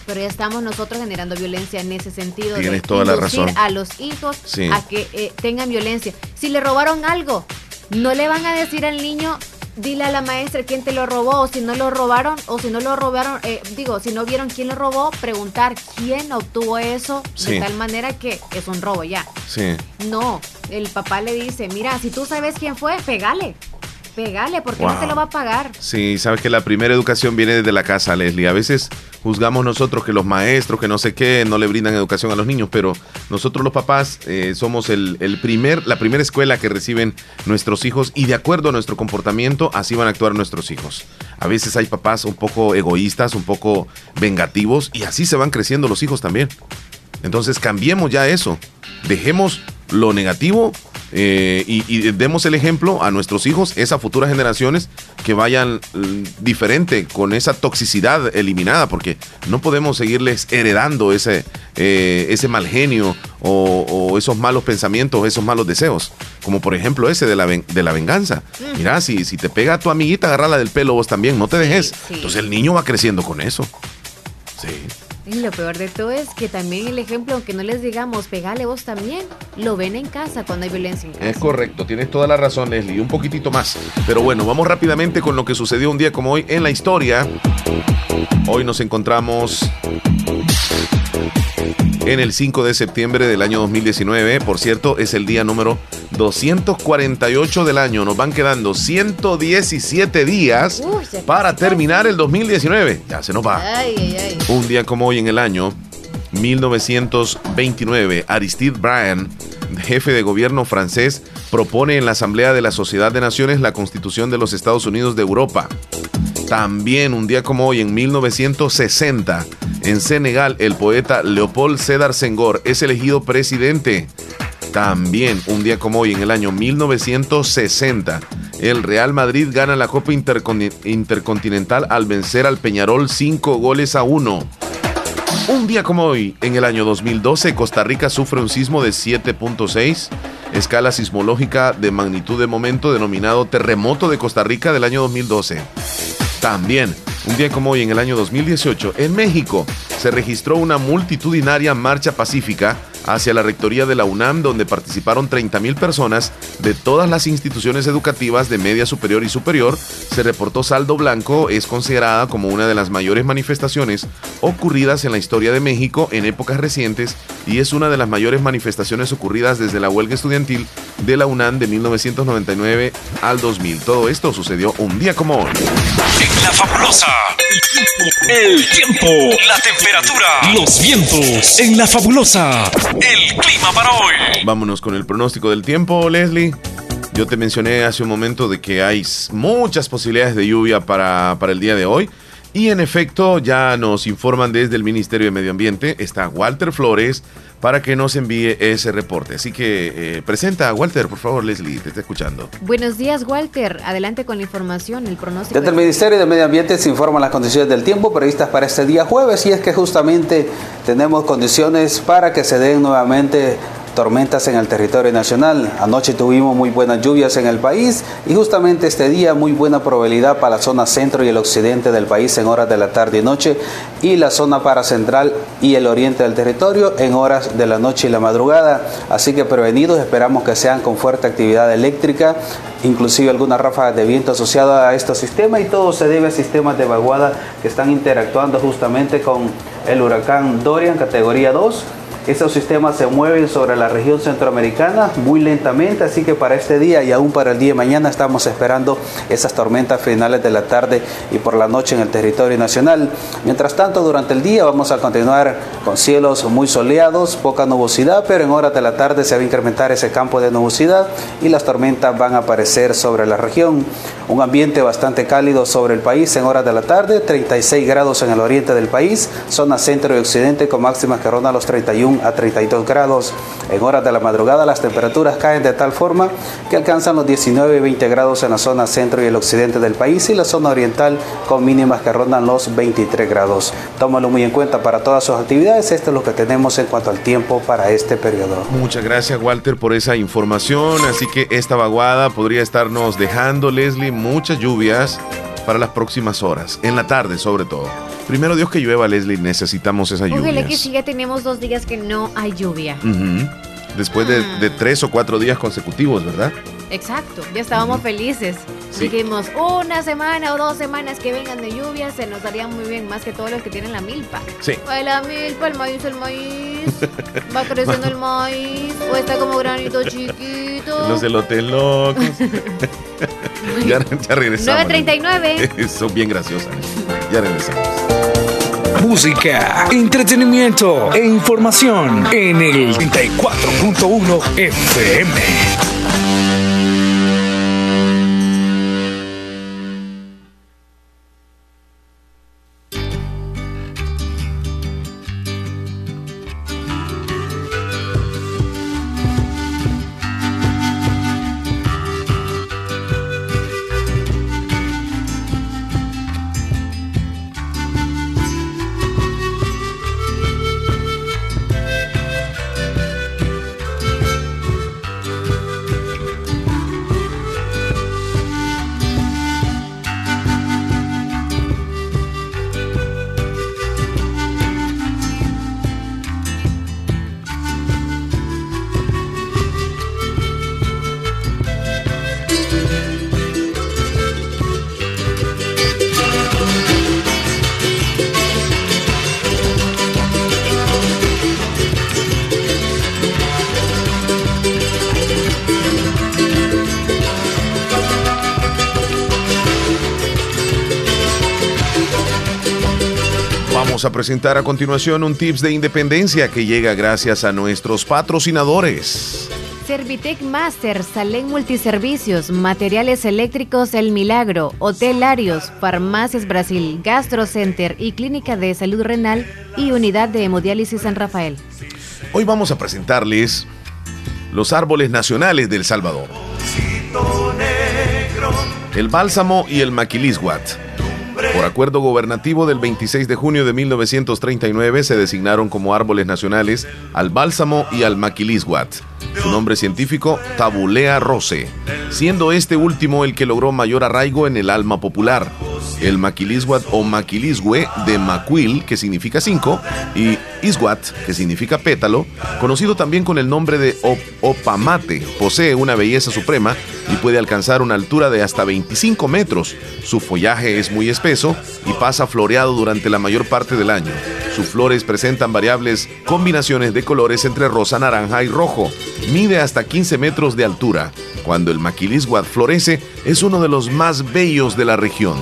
Pero ya estamos nosotros generando violencia en ese sentido Tienes de toda la razón. a los hijos Sí. a que eh, tengan violencia. Si le robaron algo, no le van a decir al niño, dile a la maestra quién te lo robó, o si no lo robaron, o si no lo robaron, eh, digo, si no vieron quién lo robó, preguntar quién obtuvo eso Sí. de tal manera que es un robo ya. Sí. No, el papá le dice, mira, si tú sabes quién fue, pegale. Pegale, porque no Wow. te lo va a pagar. Sí, sabes que la primera educación viene desde la casa, Leslie. A veces juzgamos nosotros que los maestros, que no sé qué, no le brindan educación a los niños, pero nosotros los papás eh, somos el, el primer, la primera escuela que reciben nuestros hijos y de acuerdo a nuestro comportamiento, así van a actuar nuestros hijos. A veces hay papás un poco egoístas, un poco vengativos y así se van creciendo los hijos también. Entonces cambiemos ya eso. Dejemos lo negativo eh, y, y demos el ejemplo a nuestros hijos, esas futuras generaciones, que vayan mm, diferente, con esa toxicidad eliminada, porque no podemos seguirles heredando ese, eh, ese mal genio o, o esos malos pensamientos, esos malos deseos. Como por ejemplo ese de la, ven- de la venganza. Ujú. Mira, si, si te pega a tu amiguita, agarrala del pelo vos también, no te dejes. sí. Entonces el niño va creciendo con eso. Sí. Y lo peor de todo es que también el ejemplo, aunque no les digamos, pegale vos también, lo ven en casa cuando hay violencia en casa. Es correcto, tienes toda la razón, Leslie, un poquitito más. Pero bueno, vamos rápidamente con lo que sucedió un día como hoy en la historia. Hoy nos encontramos en el 5 de septiembre del año 2019. Por cierto, es el día número 248 del año. Nos van quedando 117 días Uy, para terminar el 2019. Ya se nos va. Ay, ay, ay. Un día como hoy en el año 1929, Aristide Briand, jefe de gobierno francés, propone en la Asamblea de la Sociedad de Naciones la Constitución de los Estados Unidos de Europa. También un día como hoy, en 1960, en Senegal, el poeta Leopold Sédar Senghor es elegido presidente. También un día como hoy, en el año 1960, el Real Madrid gana la Copa Intercon- Intercontinental al vencer al Peñarol 5 goles a 1. Un día como hoy, en el año 2012, Costa Rica sufre un sismo de 7.6, escala sismológica de magnitud de momento denominado terremoto de Costa Rica del año 2012. También, un día como hoy, en el año 2018, en México, se registró una multitudinaria marcha pacífica hacia la rectoría de la UNAM, donde participaron 30.000 personas de todas las instituciones educativas de media superior y superior. Se reportó saldo blanco, es considerada como una de las mayores manifestaciones ocurridas en la historia de México en épocas recientes y es una de las mayores manifestaciones ocurridas desde la huelga estudiantil de la UNAM de 1999 al 2000. Todo esto sucedió un día como hoy. La fabulosa. El tiempo, la temperatura, los vientos. En la fabulosa. El clima para hoy. Vámonos con el pronóstico del tiempo, Leslie. Yo te mencioné hace un momento de que hay muchas posibilidades de lluvia para, para el día de hoy. Y en efecto, ya nos informan desde el Ministerio de Medio Ambiente, está Walter Flores, para que nos envíe ese reporte. Así que eh, presenta a Walter, por favor, Leslie, te está escuchando. Buenos días, Walter. Adelante con la información, el pronóstico. Desde el Ministerio de Medio Ambiente se informan las condiciones del tiempo previstas para este día jueves y es que justamente tenemos condiciones para que se den nuevamente tormentas en el territorio nacional. Anoche tuvimos muy buenas lluvias en el país y justamente este día muy buena probabilidad para la zona centro y el occidente del país en horas de la tarde y noche y la zona para central y el oriente del territorio en horas de la noche y la madrugada. Así que prevenidos, esperamos que sean con fuerte actividad eléctrica, inclusive algunas ráfagas de viento asociadas a este sistema y todo se debe a sistemas de vaguada que están interactuando justamente con el huracán Dorian categoría 2 esos sistemas se mueven sobre la región centroamericana muy lentamente, así que para este día y aún para el día de mañana estamos esperando esas tormentas finales de la tarde y por la noche en el territorio nacional. Mientras tanto, durante el día vamos a continuar con cielos muy soleados, poca nubosidad, pero en horas de la tarde se va a incrementar ese campo de nubosidad y las tormentas van a aparecer sobre la región. Un ambiente bastante cálido sobre el país en horas de la tarde, 36 grados en el oriente del país, zona centro y occidente con máximas que rondan los 31 a 32 grados. En horas de la madrugada las temperaturas caen de tal forma que alcanzan los 19 y 20 grados en la zona centro y el occidente del país y la zona oriental con mínimas que rondan los 23 grados. Tómalo muy en cuenta para todas sus actividades. Esto es lo que tenemos en cuanto al tiempo para este periodo. Muchas gracias, Walter, por esa información. Así que esta vaguada podría estarnos dejando, Leslie, muchas lluvias para las próximas horas, en la tarde sobre todo. Primero Dios que llueva, Leslie, necesitamos esa lluvia. Ojalá que sí, ya tenemos dos días que no hay lluvia. Después de, Mm. de tres o cuatro días consecutivos, ¿verdad? Exacto, ya estábamos felices. Sí. Dijimos, una semana o dos semanas que vengan de lluvia se nos harían muy bien, más que todos los que tienen la milpa. Sí. Ay, la milpa, el maíz, el maíz. Va creciendo el maíz, o está como granito chiquito. Los elotes locos. ya, ya regresamos. 9.39. Son bien graciosas. Ya regresamos. Música, entretenimiento e información en el 34.1 FM. Vamos a presentar a continuación un tips de independencia que llega gracias a nuestros patrocinadores. Servitec Master, Salén Multiservicios, Materiales Eléctricos El Milagro, Hotel Arios, Farmacias Brasil, Gastro Center y Clínica de Salud Renal y Unidad de Hemodiálisis San Rafael. Hoy vamos a presentarles los árboles nacionales del Salvador. El bálsamo y el maquilisguat. Por acuerdo gobernativo del 26 de junio de 1939 se designaron como árboles nacionales al bálsamo y al maquilisguat. Su nombre científico, Tabulea rose, siendo este último el que logró mayor arraigo en el alma popular. El maquilisguat o maquilisgue de maquil, que significa cinco, y isguat, que significa pétalo, conocido también con el nombre de opamate, posee una belleza suprema y puede alcanzar una altura de hasta 25 metros. Su follaje es muy espeso y pasa floreado durante la mayor parte del año. Sus flores presentan variables combinaciones de colores entre rosa, naranja y rojo. Mide hasta 15 metros de altura. Cuando el maquilisguat florece, es uno de los más bellos de la región.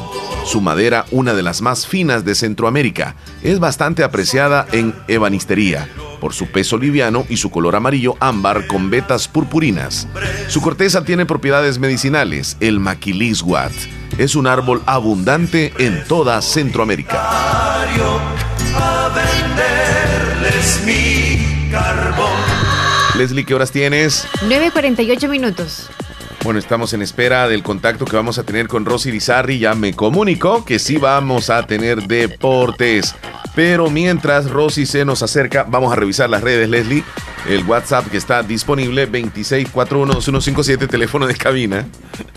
Su madera, una de las más finas de Centroamérica, es bastante apreciada en ebanistería por su peso liviano y su color amarillo ámbar con vetas purpurinas. Su corteza tiene propiedades medicinales. El maquilisguat es un árbol abundante en toda Centroamérica. Leslie, ¿qué horas tienes? 9.48 minutos. Bueno, estamos en espera del contacto que vamos a tener con Rosy Lizarri. Ya me comunicó que sí vamos a tener deportes. Pero mientras Rosy se nos acerca, vamos a revisar las redes, Leslie. El WhatsApp que está disponible, 26412157, teléfono de cabina.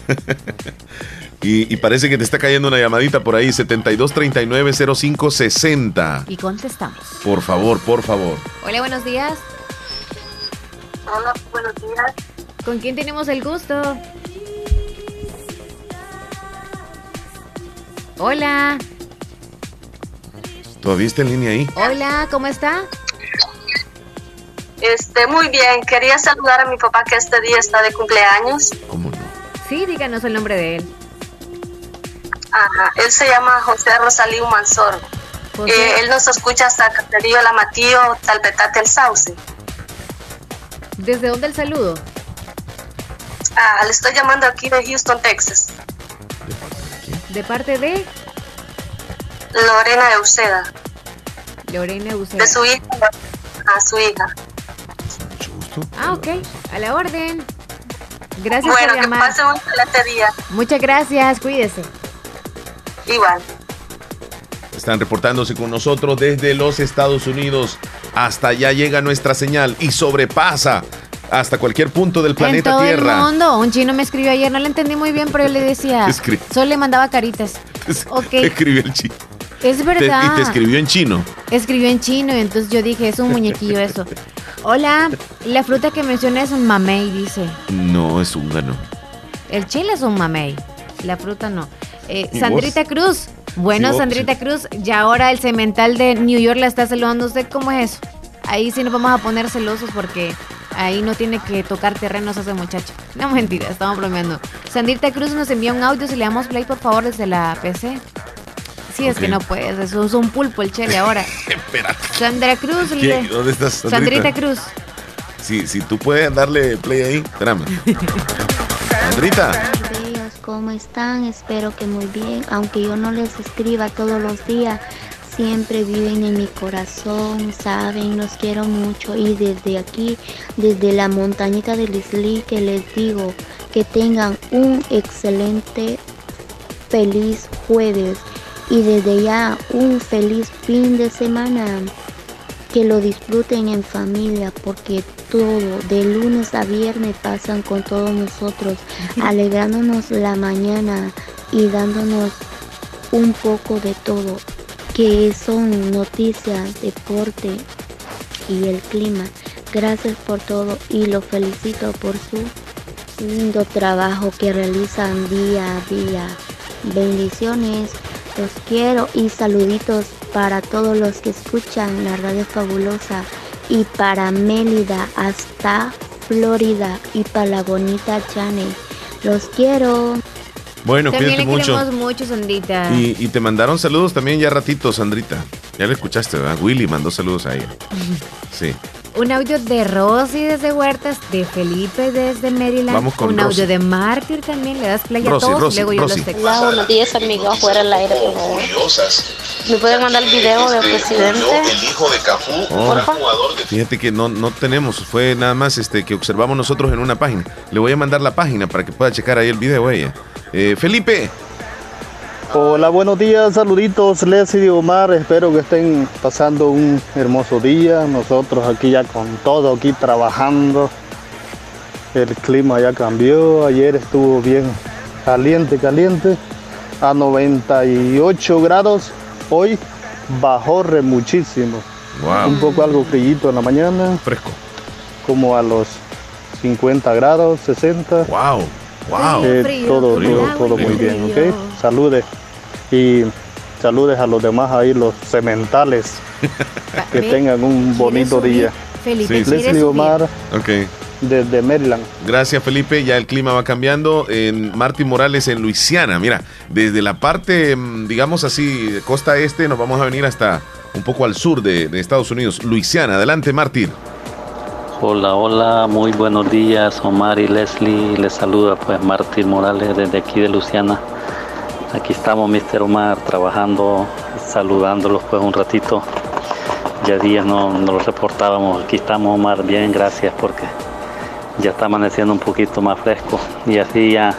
y, y, parece que te está cayendo una llamadita por ahí, 72390560. Y contestamos. Por favor, por favor. Hola, buenos días. Hola, buenos días. ¿Con quién tenemos el gusto? Hola. ¿Todavía está en línea ahí? Hola, ¿cómo está? Este, muy bien. Quería saludar a mi papá que este día está de cumpleaños. ¿Cómo no? Sí, díganos el nombre de él. Ajá, él se llama José Rosalío Mansor. Eh, él nos escucha hasta Caserío La Matío, Talpetate el Sauce. ¿Desde dónde el saludo? Ah, le estoy llamando aquí de Houston, Texas. ¿De parte de? Lorena Euseda. Lorena Euseda. De su hija, a su hija. Ah, ok. A la orden. Gracias bueno, por llamar. que pase un excelente día. Muchas gracias, cuídese. Igual. Están reportándose con nosotros desde los Estados Unidos. Hasta allá llega nuestra señal y sobrepasa hasta cualquier punto del planeta en todo Tierra. el mundo. Un chino me escribió ayer, no le entendí muy bien, pero yo le decía. Escri- Solo le mandaba caritas. Ok. Te escribió el chino. Es verdad. y te escribió en chino. Escribió en chino y entonces yo dije, es un muñequillo eso. Hola, la fruta que menciona es un mamey, dice. No, es húngaro. El chile es un mamey, la fruta no. Eh, ¿Y Sandrita vos? Cruz. Bueno, Sí, Sandrita Cruz, ya ahora el cemental de New York la está saludando. ¿Usted cómo es eso? Ahí sí nos vamos a poner celosos porque ahí no tiene que tocar terrenos ese muchacho. No, mentira, estamos bromeando. Sandrita Cruz nos envía un audio. Si le damos play, por favor, desde la PC. Sí, es que no puedes. Eso es un pulpo el chele ahora. Espérate. Sandra Cruz. Le- ¿Dónde estás, Sandrita? Sandrita Cruz. Si, si tú puedes darle play ahí, espérame. Sandrita. ¿cómo están? Espero que muy bien. Aunque yo no les escriba todos los días, siempre viven en mi corazón, saben, los quiero mucho. Y desde aquí, desde la montañita del Isli, que les digo que tengan un excelente, feliz jueves. Y desde ya, un feliz fin de semana que lo disfruten en familia porque todo de lunes a viernes pasan con todos nosotros alegrándonos la mañana y dándonos un poco de todo que son noticias deporte y el clima gracias por todo y los felicito por su lindo trabajo que realizan día a día bendiciones los quiero y saluditos para todos los que escuchan la radio fabulosa y para Mélida hasta Florida y para la bonita Chane. Los quiero. Bueno, También cuídate le mucho. queremos mucho, Sandrita. Y, y te mandaron saludos también ya ratito, Sandrita. Ya le escuchaste, ¿verdad? Willy mandó saludos a ella. Sí. Un audio de Rosy desde Huertas, de Felipe desde Maryland. Vamos con Un Rosy. audio de Mártir también. Le das play a Rosy, todos. Rosy, luego yo Rosy. los texto. Hola, buenos días amigos, fuera al aire por favor. ¿Me pueden mandar el video del presidente? hijo de Cafú, Fíjate que no, no tenemos, fue nada más este que observamos nosotros en una página. Le voy a mandar la página para que pueda checar ahí el video ella. Eh, Felipe, Hola, buenos días, saluditos, Leslie y Omar, espero que estén pasando un hermoso día, nosotros aquí ya con todo, aquí trabajando, el clima ya cambió, ayer estuvo bien caliente, caliente, a 98 grados, hoy bajó re muchísimo, Wow. un poco algo frillito en la mañana, fresco, como a los 50 grados, 60. Wow, wow. Frío, todo, frío, todo, todo muy bien, ¿ok? Saludes y saludes a los demás ahí, los cementales, que tengan un bonito subir. día. Felipe, Sí. Leslie subir. Omar, ok. desde Maryland. Gracias Felipe, ya el clima va cambiando. En Martín Morales en Luisiana, mira, desde la parte, mm, digamos así, costa este, nos vamos a venir hasta un poco al sur de, de Estados Unidos. Luisiana, adelante Martín. Hola, hola, muy buenos días, Omar y Leslie. Les saluda pues Martín Morales desde aquí de Luciana. Aquí estamos, Mr. Omar, trabajando, saludándolos pues un ratito. Ya días no, no los reportábamos. Aquí estamos, Omar, bien, gracias porque ya está amaneciendo un poquito más fresco. Y así ya,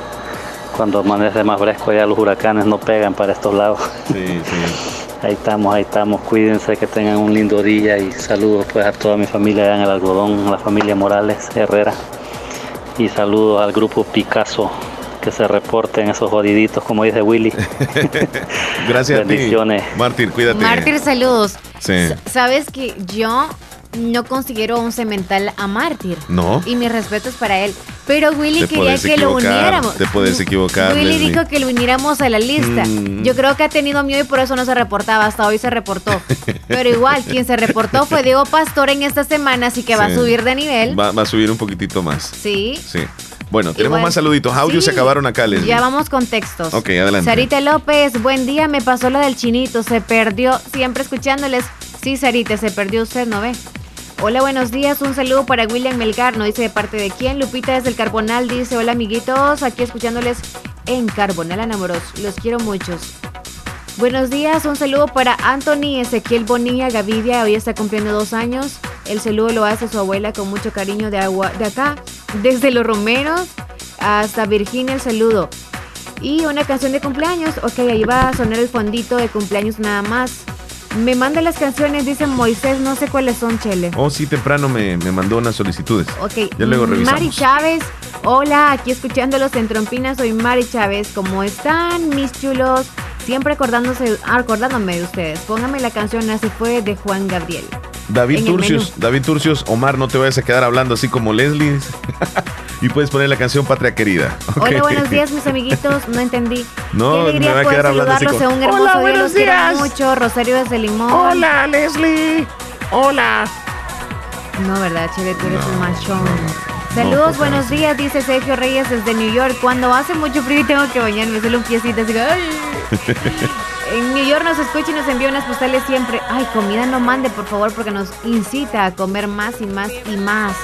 cuando amanece más fresco, ya los huracanes no pegan para estos lados. Sí, sí. Ahí estamos, ahí estamos. Cuídense, que tengan un lindo día y saludos pues a toda mi familia allá en el algodón, a la familia Morales Herrera. Y saludos al grupo Picasso, que se reporten esos jodiditos, como dice Willy. Gracias a ti. Bendiciones. Martín, cuídate. Mártir, saludos. Sí. Sabes que yo no considero un cemental a Mártir. No. Y mis respetos para él. Pero Willy Te quería que lo uniéramos. Te puedes equivocar. Willy Leslie. dijo que lo uniéramos a la lista. Mm. Yo creo que ha tenido miedo y por eso no se reportaba. Hasta hoy se reportó. Pero igual, quien se reportó fue Diego Pastor en esta semana, así que va a subir de nivel. Va, va a subir un poquitito más. Sí. Sí. Bueno, tenemos Igual. más saluditos. Audios Sí. se acabaron acá, Leslie. Ya vamos con textos. Ok, adelante. Sarita López, buen día, me pasó lo del chinito, se perdió, siempre escuchándoles. Sí, Sarita, se perdió usted, ¿no ve? Hola, buenos días, un saludo para William Melgar, no dice de parte de quién. Lupita desde el Carbonal dice, hola amiguitos, aquí escuchándoles en Carbonal Enamoros, los quiero muchos. Buenos días, un saludo para Anthony Ezequiel Bonilla Gavidia, hoy está cumpliendo dos años. El saludo lo hace su abuela con mucho cariño de agua de acá, desde los Romeros hasta Virginia el saludo. Y una canción de cumpleaños, ok, ahí va a sonar el fondito de cumpleaños nada más. Me manda las canciones, dice Moisés, no sé cuáles son, Chele. Oh, sí, temprano me, me mandó unas solicitudes. Ok, Ya luego revisamos. Mari Chávez, hola, aquí escuchándolos en Trompinas, soy Mari Chávez. ¿Cómo están, mis chulos? Siempre acordándose, acordándome de ustedes. Póngame la canción Así fue de Juan Gabriel. David Turcios, David Turcios, Omar, no te vayas a quedar hablando así como Leslie. y puedes poner la canción Patria Querida. Hola, buenos días, mis amiguitos. No entendí. No, Qué alegría me va a quedar hablando así saludarlos como- en un hermoso Hola, día. buenos Los días. mucho. Rosario desde Limón. Hola, Leslie. Hola. No, ¿verdad, Chile? Tú eres un machón. Saludos, buenos días, dice Sergio Reyes desde New York. Cuando hace mucho frío y tengo que bañarme, solo un piecito así. En New York nos escucha y nos envía unas postales siempre. Ay, comida no mande, por favor, porque nos incita a comer más y más y más.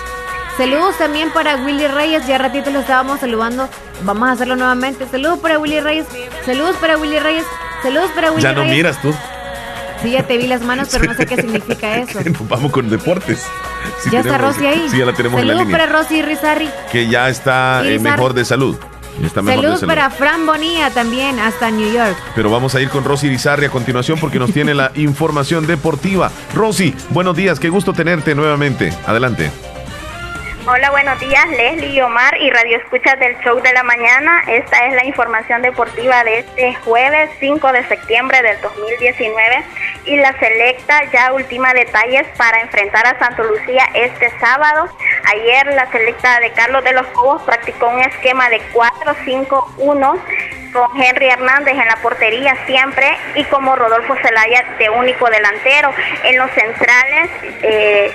Saludos también para Willy Reyes, ya ratito lo estábamos saludando. Vamos a hacerlo nuevamente. Saludos para Willy Reyes. Saludos para Willy Reyes. Saludos para Willy Ya no Reyes. miras tú. Sí, ya te vi las manos, pero no sé qué significa eso. Nos vamos con deportes. Sí ya está Rosy ahí. Sí, ya la tenemos en la línea. para Rosy Rizarri. Que ya está eh, mejor de salud. Está mejor Saludos de salud. para Fran Bonilla también, hasta New York. Pero vamos a ir con Rosy Irizarri a continuación porque nos tiene la información deportiva. Rosy, buenos días, qué gusto tenerte nuevamente. Adelante. Hola, buenos días, Leslie y Omar y Radio Escuchas del Show de la Mañana. Esta es la información deportiva de este jueves 5 de septiembre del 2019 y la selecta ya última detalles para enfrentar a Santo Lucía este sábado. Ayer la selecta de Carlos de los Cobos practicó un esquema de 4-5-1 con Henry Hernández en la portería siempre y como Rodolfo Zelaya de único delantero. En los centrales, eh,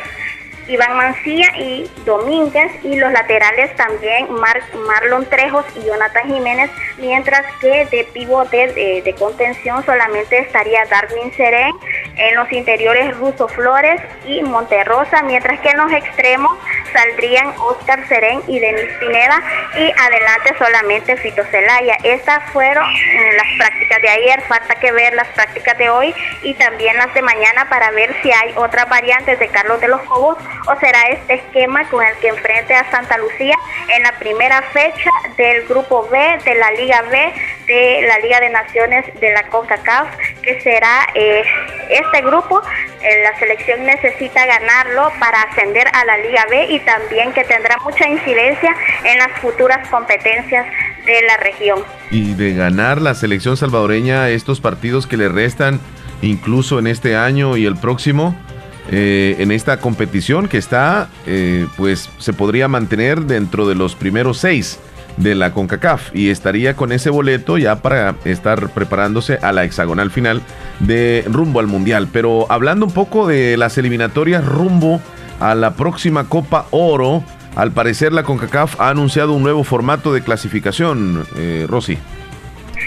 Iván Mancía y Domínguez y los laterales también Marlon Trejos y Jonathan Jiménez, mientras que de pivote de, contención solamente estaría Darwin Serén, en los interiores Russo Flores y Monterrosa, mientras que en los extremos saldrían Oscar Serén y Denis Pineda y adelante solamente Fito Celaya. Estas fueron eh, las prácticas de ayer, falta que ver las prácticas de hoy y también las de mañana para ver si hay otras variantes de Carlos de los Cobos o será este esquema con el que enfrente a Santa Lucía en la primera fecha del grupo B de la Liga B de la Liga de Naciones de la CONCACAF, que será eh, este grupo. Eh, la selección necesita ganarlo para ascender a la Liga B y también que tendrá mucha incidencia en las futuras competencias de la región. Y de ganar la selección salvadoreña estos partidos que le restan, incluso en este año y el próximo, eh, en esta competición que está, eh, pues se podría mantener dentro de los primeros seis de la CONCACAF y estaría con ese boleto ya para estar preparándose a la hexagonal final de rumbo al Mundial. Pero hablando un poco de las eliminatorias rumbo a la próxima Copa Oro, al parecer la CONCACAF ha anunciado un nuevo formato de clasificación, eh, Rosy.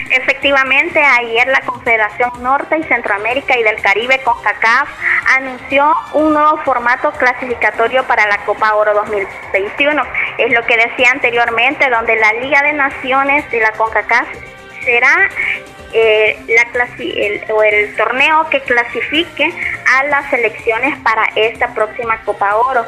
Efectivamente, ayer la Confederación Norte y Centroamérica y del Caribe, CONCACAF, anunció un nuevo formato clasificatorio para la Copa Oro 2021. Es lo que decía anteriormente, donde la Liga de Naciones de la CONCACAF será eh, la el, o el torneo que clasifique a las selecciones para esta próxima Copa Oro.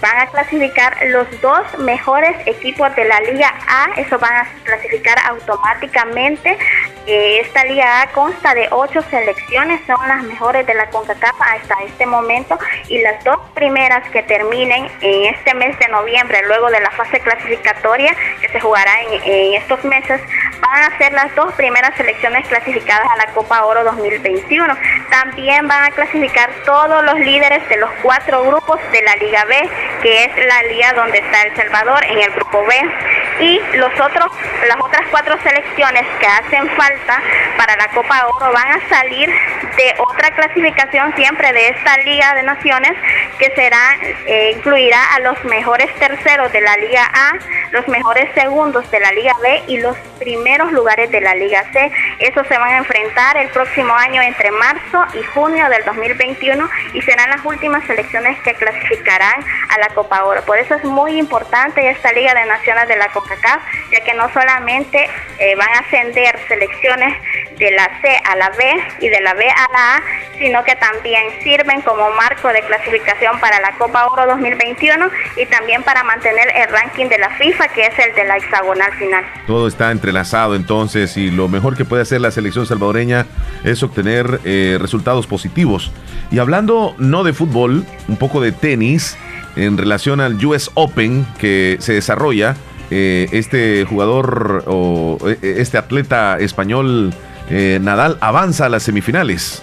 van a clasificar los dos mejores equipos de la Liga A, eso van a clasificar automáticamente. Eh, esta Liga A consta de ocho selecciones, son las mejores de la CONCACAF hasta este momento y las dos primeras que terminen en este mes de noviembre, luego de la fase clasificatoria que se jugará en, en estos meses, van a ser las dos primeras selecciones clasificadas a la Copa Oro 2021. También van a clasificar todos los líderes de los cuatro grupos de la Liga B, que es la liga donde está El Salvador en el grupo B. Y los otros, las otras cuatro selecciones que hacen falta para la Copa Oro van a salir de otra clasificación siempre de esta Liga de Naciones que será eh, incluirá a los mejores terceros de la Liga A, los mejores segundos de la Liga B y los primeros lugares de la Liga C. Esos se van a enfrentar el próximo año entre marzo y junio del 2021 y serán las últimas selecciones que clasificarán a la Copa Oro. Por eso es muy importante esta Liga de Naciones de la CONCACAF, ya que no solamente eh, van a ascender selecciones de la C a la B y de la B a la A, sino que también sirven como marco de clasificación para la Copa Oro 2021 y también para mantener el ranking de la FIFA, que es el de la hexagonal final. Todo está entrelazado entonces y lo mejor que puede hacer la selección salvadoreña es obtener eh, resultados positivos. Y hablando no de fútbol, un poco de tenis en relación al US Open que se desarrolla. Eh, este jugador o eh, este atleta español Nadal avanza a las semifinales.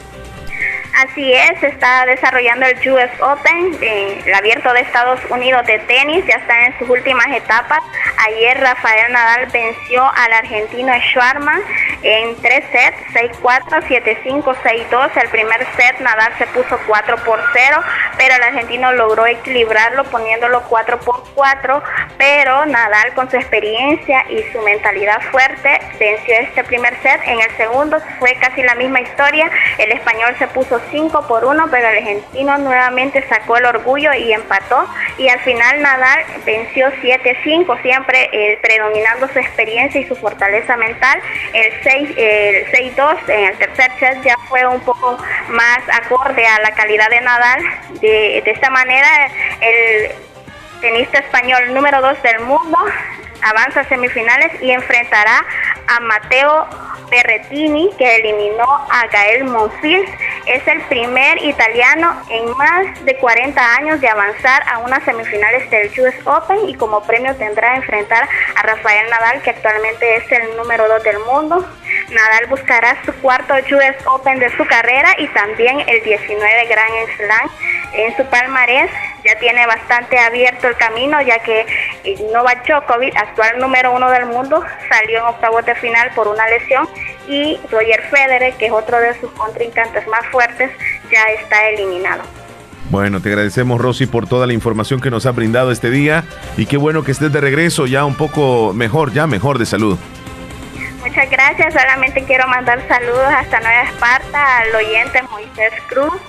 Así es, se está desarrollando el US Open, eh, el abierto de Estados Unidos de tenis, ya está en sus últimas etapas. Ayer Rafael Nadal venció al argentino Schwarman en tres sets, 6-4, 7-5, 6-2. El primer set Nadal se puso 4 por 0, pero el argentino logró equilibrarlo poniéndolo 4 por 4, pero Nadal con su experiencia y su mentalidad fuerte venció este primer set. En el segundo fue casi la misma historia, el español se puso 5 por 1, pero el argentino nuevamente sacó el orgullo y empató. Y al final Nadal venció 7-5, siempre eh, predominando su experiencia y su fortaleza mental. El 6-2 en el tercer set ya fue un poco más acorde a la calidad de Nadal. De, de esta manera, el tenista español número 2 del mundo avanza a semifinales y enfrentará a Mateo Berretini, que eliminó a Gael Monfils. Es el primer italiano en más de 40 años de avanzar a unas semifinales del US Open y como premio tendrá enfrentar a Rafael Nadal, que actualmente es el número 2 del mundo. Nadal buscará su cuarto US Open de su carrera y también el 19 Grand Slam en su palmarés. Ya tiene bastante abierto el camino, ya que Novak Djokovic, actual número uno del mundo, salió en octavos de final por una lesión y Roger Federer, que es otro de sus contrincantes más fuertes, ya está eliminado. Bueno, te agradecemos Rosy por toda la información que nos ha brindado este día y qué bueno que estés de regreso ya un poco mejor, ya mejor de salud. Muchas gracias, solamente quiero mandar saludos hasta Nueva Esparta al oyente Moisés Cruz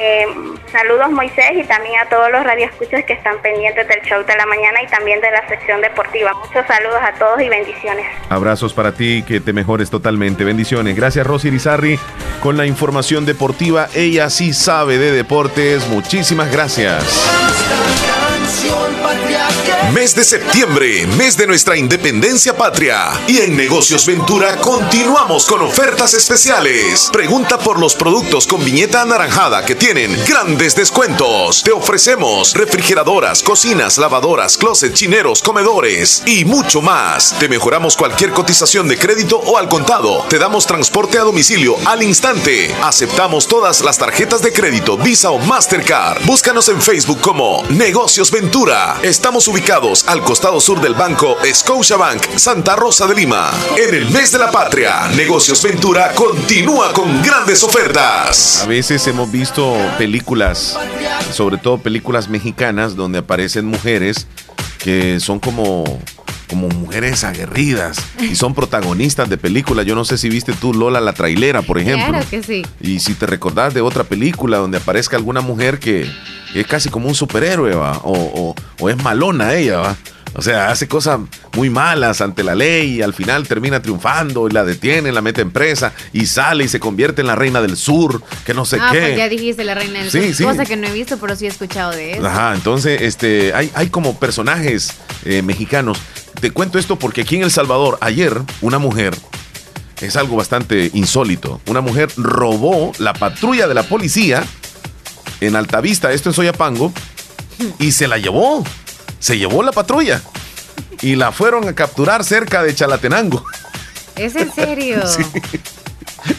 eh, saludos Moisés y también a todos los radioescuchas que están pendientes del show de la mañana y también de la sección deportiva. Muchos saludos a todos y bendiciones. Abrazos para ti, que te mejores totalmente. Bendiciones. Gracias Rosy Rizarri con la información deportiva. Ella sí sabe de deportes. Muchísimas gracias. Mes de septiembre, mes de nuestra independencia patria. Y en Negocios Ventura continuamos con ofertas especiales. Pregunta por los productos con viñeta anaranjada que tienen grandes descuentos. Te ofrecemos refrigeradoras, cocinas, lavadoras, closet, chineros, comedores y mucho más. Te mejoramos cualquier cotización de crédito o al contado. Te damos transporte a domicilio al instante. Aceptamos todas las tarjetas de crédito, Visa o Mastercard. Búscanos en Facebook como Negocios Ventura. Estamos ubicados al costado sur del banco Scotiabank, Santa Rosa de Lima. En el mes de la patria, Negocios Ventura continúa con grandes ofertas. A veces hemos visto películas, sobre todo películas mexicanas, donde aparecen mujeres que son como como mujeres aguerridas y son protagonistas de películas. Yo no sé si viste tú Lola la trailera, por ejemplo. Claro que sí. Y si te recordás de otra película donde aparezca alguna mujer que, es casi como un superhéroe, ¿va? O, o, es malona ella, ¿va? O sea, hace cosas muy malas ante la ley y al final termina triunfando y la detiene, la mete en presa y sale y se convierte en la reina del sur, que no sé ah, qué. Pues ya dijiste la reina del sur, cosa que no he visto, pero sí he escuchado de eso. Ajá, entonces este, hay, hay como personajes eh, mexicanos te cuento esto porque aquí en El Salvador, ayer, una mujer, es algo bastante insólito, una mujer robó la patrulla de la policía en Altavista, esto en Soyapango, y se la llevó. Se llevó la patrulla. Y la fueron a capturar cerca de Chalatenango. ¿Es en serio? Sí.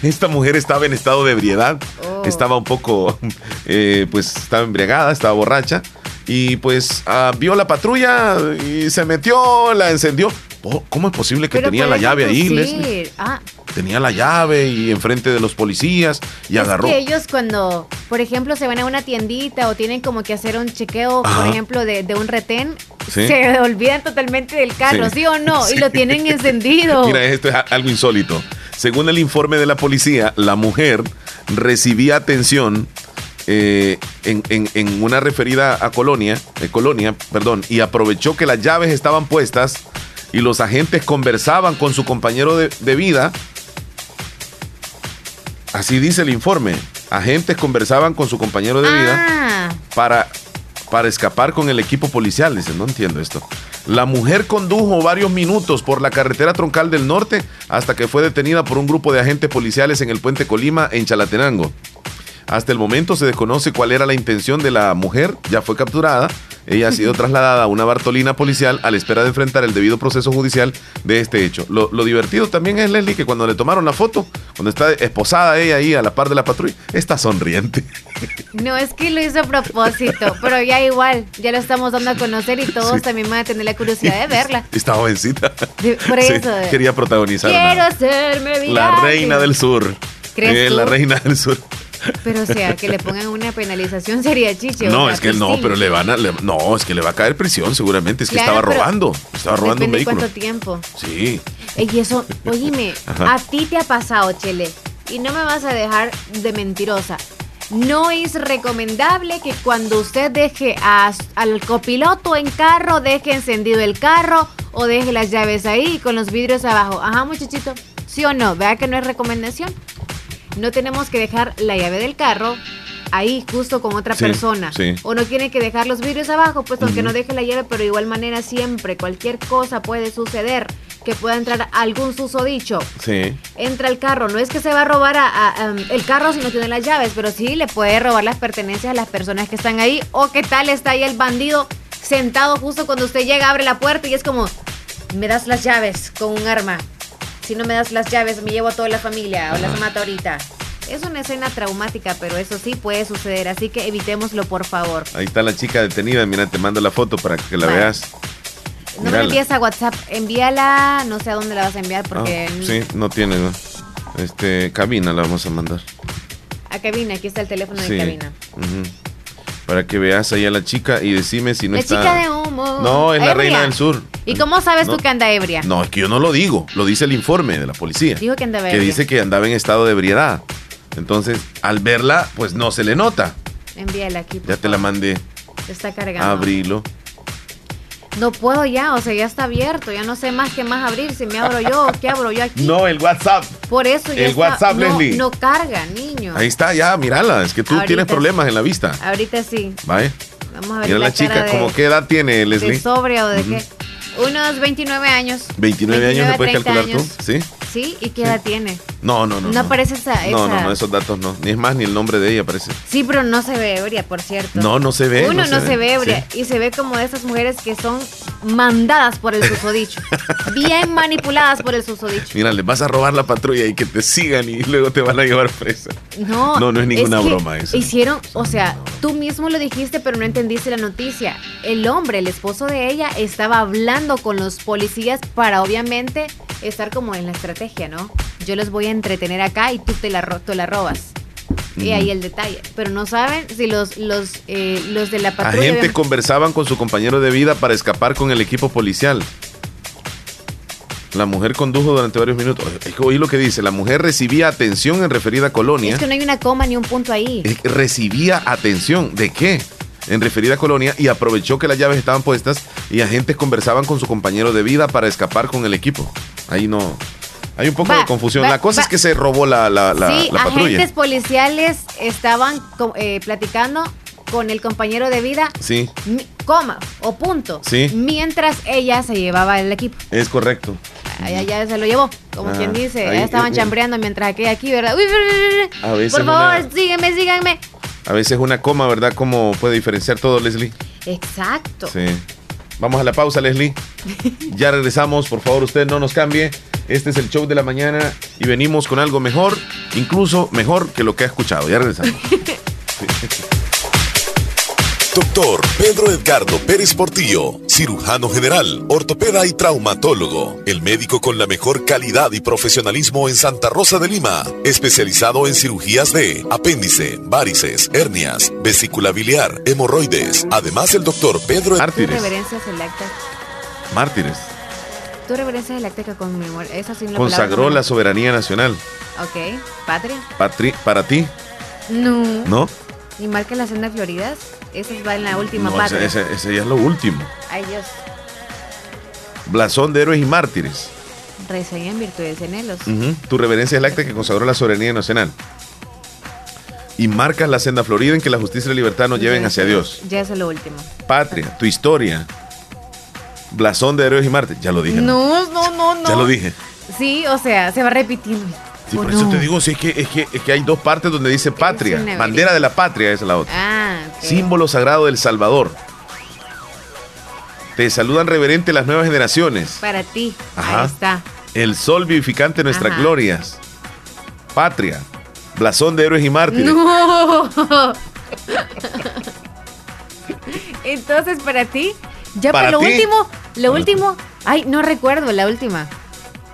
Esta mujer estaba en estado de ebriedad. Oh. Estaba un poco, eh, pues estaba embriagada, estaba borracha y pues ah, vio la patrulla y se metió, la encendió. Oh, ¿Cómo es posible que tenía la llave ahí, ah. Tenía la llave y enfrente de los policías y agarró. Que ellos cuando, por ejemplo, se van a una tiendita o tienen como que hacer un chequeo, por ejemplo, de, un retén, se olvidan totalmente del carro, ¿sí, o no? Y lo tienen encendido. Mira, esto es algo insólito. Según el informe de la policía, la mujer recibía atención eh, en, una referida a Colonia, eh, Colonia, perdón, y aprovechó que las llaves estaban puestas y los agentes conversaban con su compañero de, vida. Así dice el informe. Agentes conversaban con su compañero de vida ah. para, para escapar con el equipo policial. Dice, no entiendo esto. La mujer condujo varios minutos por la carretera troncal del norte hasta que fue detenida por un grupo de agentes policiales en el puente Colima, en Chalatenango. Hasta el momento se desconoce cuál era la intención de la mujer, ya fue capturada. Ella ha sido trasladada a una Bartolina policial a la espera de enfrentar el debido proceso judicial de este hecho. Lo, divertido también es, Leslie, que cuando le tomaron la foto, cuando está esposada ella ahí a la par de la patrulla, está sonriente. No, es que lo hizo a propósito, pero ya igual, ya lo estamos dando a conocer y todos también van a tener la curiosidad de verla. Está jovencita. por eso. quería protagonizar. Quiero hacerme La reina del sur. ¿Crees eh, La reina del sur. Pero o sea, que le pongan una penalización sería chiche. No, es que no, pero le van a. no, es que le va a caer prisión seguramente. Es que estaba robando. Estaba robando un vehículo. ¿Cuánto tiempo? Sí. Y eso, oíme, a ti te ha pasado, Chele. Y no me vas a dejar de mentirosa. No es recomendable que cuando usted deje al copiloto en carro, deje encendido el carro o deje las llaves ahí con los vidrios abajo. Ajá, muchachito. ¿Sí o no? Vea que no es recomendación no tenemos que dejar la llave del carro ahí justo con otra persona. O no tiene que dejar los vidrios abajo, pues aunque no deje la llave, pero de igual manera siempre cualquier cosa puede suceder que pueda entrar algún susodicho. Sí. Entra el carro, no es que se va a robar a, el carro si no tiene las llaves, pero sí le puede robar las pertenencias a las personas que están ahí o qué tal está ahí el bandido sentado justo cuando usted llega, abre la puerta y es como me das las llaves con un arma si no me das las llaves me llevo a toda la familia o las mato ahorita. Es una escena traumática, pero eso sí puede suceder, así que evitémoslo, por favor. Ahí está la chica detenida, mira, te mando la foto para que la veas. No me envíes a WhatsApp, envíala, no sé a dónde la vas a enviar porque... Ah, sí, no tiene, ¿no? Este, cabina la vamos a mandar. A cabina, aquí está el teléfono de cabina Para que veas ahí a la chica y decime si no la está. chica de humo. No, es la reina del sur. ¿Y cómo sabes No. tú que anda ebria? No, es que yo no lo digo, lo dice el informe de la policía. Dijo que andaba que ebria. dice que andaba en estado de ebriedad. Entonces, al verla, pues no se le nota. Envíala aquí. por Ya te la mandé. Está cargando. Abrilo. No puedo ya, o sea, ya está abierto. Ya no sé más qué más abrir. Si me abro yo, ¿qué abro yo aquí? No, el WhatsApp. Por eso ya el está- WhatsApp, no, Leslie. No carga, niño. Ahí está, ya, mírala. Es que tú Ahorita tienes sí. problemas en la vista. Ahorita sí. Vaya. Vamos a ver Mira la, la chica, cara de, ¿cómo qué edad tiene, de Leslie? sobria o de Ujú. qué. Unos 29 años. 29 años, ¿me puedes 30 calcular años. tú? ¿Sí? ¿Sí? ¿Y qué edad tiene? No, no, no. No, aparece esa, No, esa- no, no, esos datos no. Ni es más, ni el nombre de ella aparece. Sí, pero no se ve ebria, por cierto. No, no se ve. Uno no, se, ve ebria Sí. y se ve como esas mujeres que son mandadas por el susodicho. bien manipuladas por el susodicho. Mira, les vas a robar la patrulla y que te sigan y luego te van a llevar presa. No, No, no es ninguna broma eso. Hicieron, o sea, tú mismo lo dijiste, pero no entendiste la noticia. El hombre, el esposo de ella, estaba hablando con los policías para obviamente estar como en la estrategia, ¿no? Yo los voy a entretener acá y tú te la, tú la robas. Y ahí el detalle. Pero no saben si los, los, eh, los de la patrulla. Agentes conversaban con su compañero de vida para escapar con el equipo policial. La mujer condujo durante varios minutos. Oí lo que dice. La mujer recibía atención en referida colonia. Es que no hay una coma ni un punto ahí. Recibía atención. ¿De qué? En referida colonia y aprovechó que las llaves estaban puestas y agentes conversaban con su compañero de vida para escapar con el equipo. Ahí no. Hay un poco Va, de confusión. va, la cosa va. es que se robó la, la, la- sí, la patrulla. agentes policiales estaban eh, platicando con el compañero de vida, Sí, coma o punto. Sí. Mientras ella se llevaba el equipo. es correcto. Allá ya se lo llevó. Como Ah, quien dice, ahí, ya estaban eh, chambreando mientras aquella aquí, ¿verdad? Uy, A veces Por favor, una- sígueme, síganme. A veces una coma, ¿verdad? ¿Cómo puede diferenciar todo, Leslie? Exacto. Sí. Vamos a la pausa, Leslie. Ya regresamos, por favor, usted no nos cambie. Este es el show de la mañana y venimos con algo mejor, incluso mejor que lo que ha escuchado. Ya regresamos. Doctor Pedro Edgardo Pérez Portillo, cirujano general, ortopeda y traumatólogo, el médico con la mejor calidad y profesionalismo en Santa Rosa de Lima, especializado en cirugías de apéndice, varices, hernias, vesícula biliar, hemorroides. Además, el doctor Pedro Tu Mártires. Mártires. Tu reverencia selecta que conmemora. Esa sí la Consagró la soberanía nacional. Ok. Patria. Patri- para ti, No. ¿no? Y marca la senda Floridas. Esa va en la última No, patria. ese, ese- ese ya es lo último. Ay, Dios. Blasón de héroes y mártires. Reseña en virtudes anhelos. Ujú. Tu reverencia es la acta que consagró la soberanía nacional. Y marcas la senda florida en que la justicia y la libertad nos lleven hacia Dios. Ya es lo último. Patria, tu historia. Blasón de héroes y mártires. Ya lo dije. ¿no? No, no, no. Ya lo dije. Sí, o sea, se va repitiendo. Sí, ¿O por eso te digo, sí, es que, es, que, es que hay dos partes donde dice patria. Bandera de la patria es la otra. Ah, ok. Símbolo sagrado del Salvador. Te saludan reverente las nuevas generaciones. Para ti. Ajá. Ahí está. El sol vivificante de nuestras Ajá. glorias. Patria. Blasón de héroes y mártires. No. Entonces, para ti, ya Para para lo ti. último, lo último, ay, no recuerdo la última.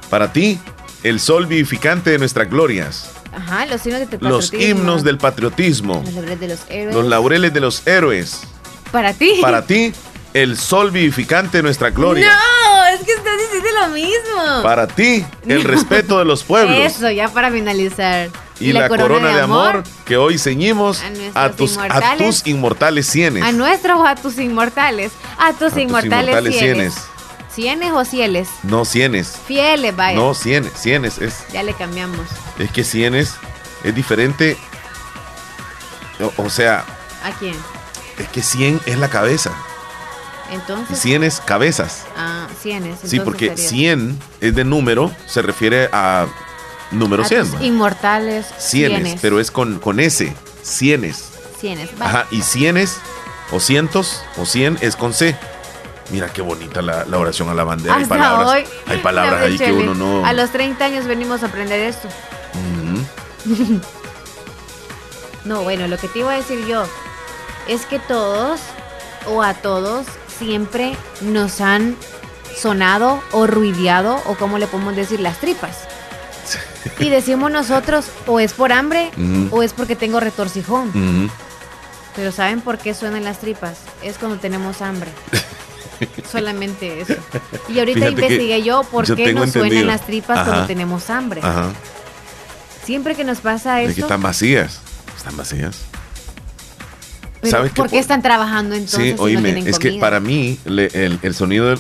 Para ti, el sol vivificante de nuestras glorias. Ajá, los himnos de Los himnos del patriotismo. Los laureles de los héroes. Los laureles de los héroes. Para ti. Para ti, el sol vivificante de nuestra gloria. No, es que estás diciendo lo mismo. Para ti, el respeto de los pueblos. Eso, ya para finalizar. Y la, corona, de amor, que hoy ceñimos a tus, a inmortales. tus inmortales cienes. A nuestros o a tus inmortales. A tus tus inmortales, inmortales cienes. cienes. ¿Cienes o cieles? No cienes. Fieles, vaya. No cienes. Cienes es. Ya le cambiamos. Es que cienes es diferente. O, o sea, ¿A quién? es que cien es la cabeza. Y Entonces. cien es cabezas. Ah, cienes. Sí, porque sería 100 es de número, se refiere a número a 100. tus ¿va? Inmortales. Cienes, Cienes. pero es con, con S. Cienes. Cienes. va. Ajá, y cienes, o cientos, o cien es con C. Mira qué bonita la, la oración a la bandera. hay palabras, hoy. hay palabras La ahí que uno no. A los 30 años venimos a aprender esto. No, bueno, lo que te iba a decir yo es que todos o a todos siempre nos han sonado o ruideado o como le podemos decir las tripas. Y decimos nosotros o es por hambre o es porque tengo retorcijón. Pero ¿saben por qué suenan las tripas? Es cuando tenemos hambre. Solamente eso. Y ahorita Fíjate investigué yo por yo qué nos suenan las tripas Ajá. cuando tenemos hambre. Ajá. Siempre que nos pasa Es eso, que están vacías. Están vacías. ¿sabes ¿por qué están trabajando entonces Sí, si no tienen es que para mí le- el, el sonido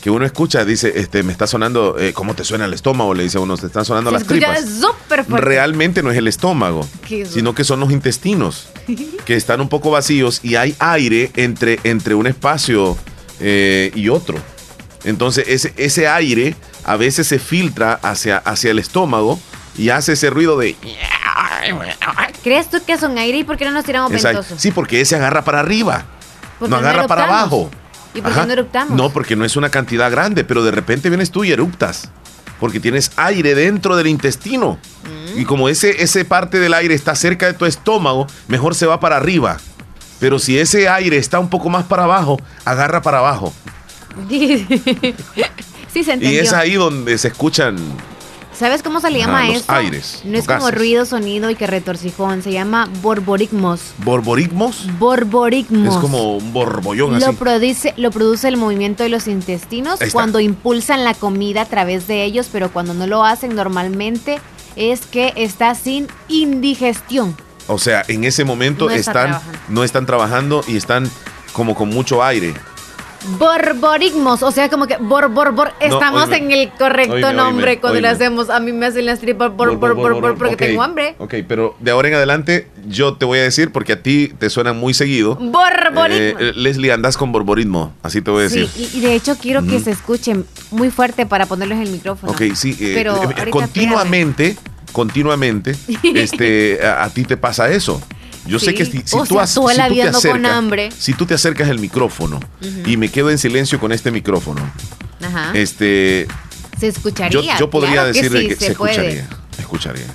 que uno escucha dice, este, me está sonando, eh, ¿cómo te suena el estómago? Le dice a uno, te están sonando Se las tripas. súper fuerte. Realmente no es el estómago, sino que son los intestinos, que están un poco vacíos y hay aire entre, entre un espacio eh, y otro. Entonces ese, ese aire a veces se filtra hacia, hacia el estómago y hace ese ruido de... ¿Crees tú que son aire y por qué no nos tiramos ventosos? sí, porque ese agarra para arriba, ¿Por no agarra para abajo. ¿Y por qué no eruptamos? No, porque no es una cantidad grande, pero de repente vienes tú y eruptas. Porque tienes aire dentro del intestino. Mm. Y como ese, ese parte del aire está cerca de tu estómago, mejor se va para arriba. Pero si ese aire está un poco más para abajo, agarra para abajo. sí, se entendió. Y es ahí donde se escuchan. ¿Sabes cómo se le llama los eso? aires, no los es como ruido, sonido y que retorcijón. Se llama borborigmos. ¿Borborigmos? Borborigmos. Es como un borbollón Lo así. produce, lo produce el movimiento de los intestinos cuando impulsan la comida a través de ellos, pero cuando no lo hacen normalmente es que está sin indigestión. O sea, en ese momento No está están, trabajando. no están trabajando y están como con mucho aire. Borborigmos, o sea, como que bor, bor, bor. Estamos en el correcto Oíme, nombre oíme, cuando lo oíme. hacemos. A mí me hacen las tripas bor, bor, bor, bor, porque tengo hambre. Ok, pero de ahora en adelante yo te voy a decir, porque a ti te suena muy seguido. Borborigmos. Eh, Leslie, andas con borborismo, así te voy a decir. Sí, y, de hecho quiero que Ujú. se escuchen muy fuerte para ponerlos en el micrófono. Ok, sí, eh, Pero eh, continuamente, continuamente, este, a, a ti te pasa eso. Yo sé que si, si O tú, sea, has- tú si la tú te con acercas, hambre. si tú te acercas el micrófono y me quedo en silencio con este micrófono, Ajá. este, se escucharía. yo, yo podría claro decir de sí, que se, escucharía, escucharía.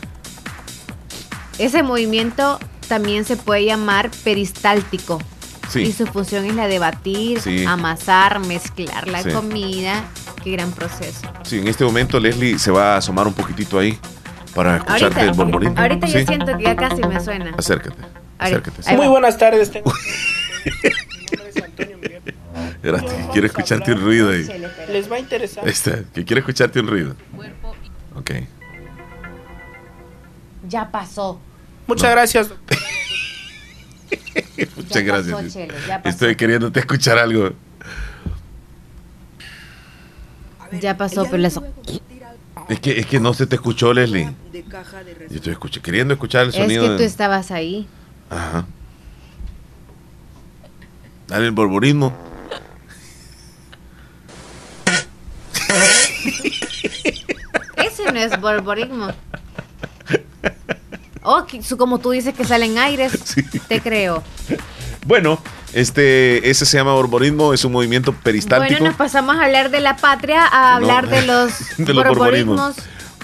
Ese movimiento también se puede llamar peristáltico. Sí. Y su función es la de batir, amasar, mezclar la comida. Qué gran proceso. Sí, en este momento Leslie se va a asomar un poquitito ahí para escucharte el borborismo. ahorita yo Sí. siento que ya casi me suena. Acércate. Acércate. Muy buenas tardes. Tengo... Espérate, quiero escucharte un ruido ahí. Les va a interesar. Ahí está, que quiero escucharte un ruido. Ok. Ya pasó. Muchas gracias. Muchas gracias. pasó, Chelo, ya pasó. Estoy queriéndote escuchar algo. Ya pasó, pero las- Es que, es que no se te escuchó, Leslie. Yo estoy escuch- queriendo escuchar el es sonido. que de- tú estabas ahí. Ajá. Dale el borborismo. Ese no es borborismo. Oh, como tú dices que salen aires, te creo. Bueno, este, ese se llama borborismo, es un movimiento peristáltico. Bueno, nos pasamos a hablar de la patria, a No. hablar de los, De los borborismos. borborismos.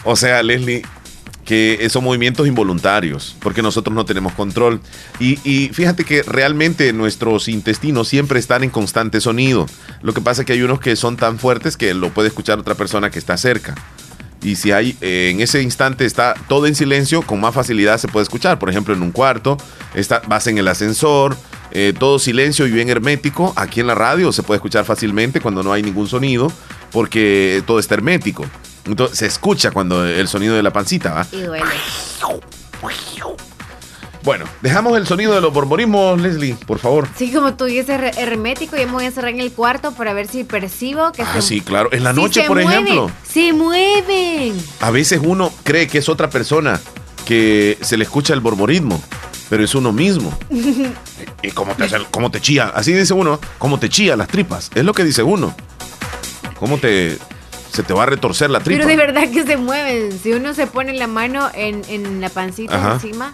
O sea, Leslie, que son movimientos involuntarios, porque nosotros no tenemos control. Y, fíjate que realmente nuestros intestinos siempre están en constante sonido. Lo que pasa es que hay unos que son tan fuertes que lo puede escuchar otra persona que está cerca. Y si hay eh, en ese instante está todo en silencio, con más facilidad se puede escuchar. Por ejemplo, en un cuarto, está, vas en el ascensor, eh, todo silencio y bien hermético. Aquí en la radio se puede escuchar fácilmente cuando no hay ningún sonido, porque todo está hermético. Entonces se escucha cuando el sonido de la pancita va. Y duele. Bueno, dejamos el sonido de los borborismos, Leslie, por favor. Sí, como tú dices, her- hermético, ya me voy a encerrar en el cuarto para ver si percibo que Ah, se sí, claro. En la noche, por mueven, ejemplo. Se mueven. A veces uno cree que es otra persona que se le escucha el borborismo, pero es uno mismo. ¿Y cómo te, cómo te chía? Así dice uno, cómo te chía las tripas. Es lo que dice uno. ¿Cómo te se te va a retorcer la tripa? Pero de verdad que se mueven. Si uno se pone la mano en, en la pancita Ajá. encima,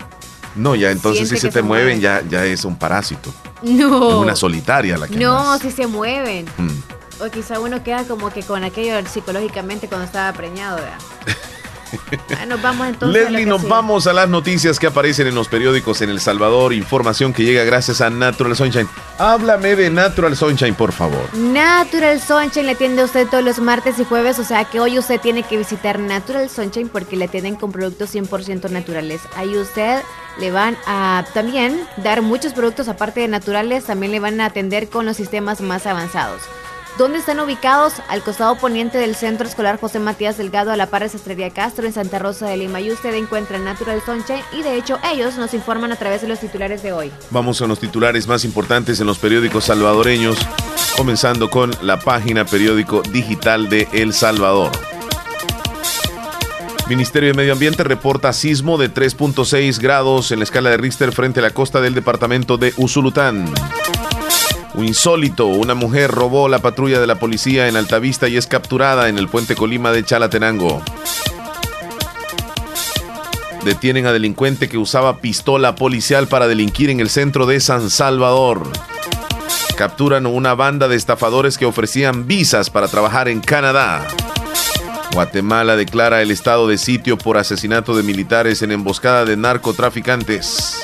No, ya entonces si se te mueven ya, ya es un parásito. no. Es una solitaria la que No, si se mueven. Mm. O quizá uno queda como que con aquello psicológicamente cuando estaba preñado, ¿verdad? Ah, nos vamos entonces. Leslie, nos vamos a las noticias que aparecen en los periódicos en El Salvador. Información que llega gracias a Natural Sunshine. Háblame de Natural Sunshine, por favor. Natural Sunshine le atiende a usted todos los martes y jueves, o sea que hoy usted tiene que visitar Natural Sunshine porque le atienden con productos 100% naturales. Ahí usted le van a también dar muchos productos aparte de naturales, también le van a atender con los sistemas más avanzados. ¿Dónde están ubicados? Al costado poniente del Centro Escolar José Matías Delgado, a la par de Sastrería Castro, en Santa Rosa de Lima. Y usted encuentra Natural Sunshine y de hecho ellos nos informan a través de los titulares de hoy. Vamos a los titulares más importantes en los periódicos salvadoreños, comenzando con la página periódico digital de El Salvador. Ministerio de Medio Ambiente reporta sismo de 3.6 grados en la escala de Richter frente a la costa del departamento de Usulután. Un insólito, una mujer robó la patrulla de la policía en Altavista y es capturada en el puente Colima de Chalatenango. Detienen a delincuente que usaba pistola policial para delinquir en el centro de San Salvador. Capturan una banda de estafadores que ofrecían visas para trabajar en Canadá. Guatemala declara el estado de sitio por asesinato de militares en emboscada de narcotraficantes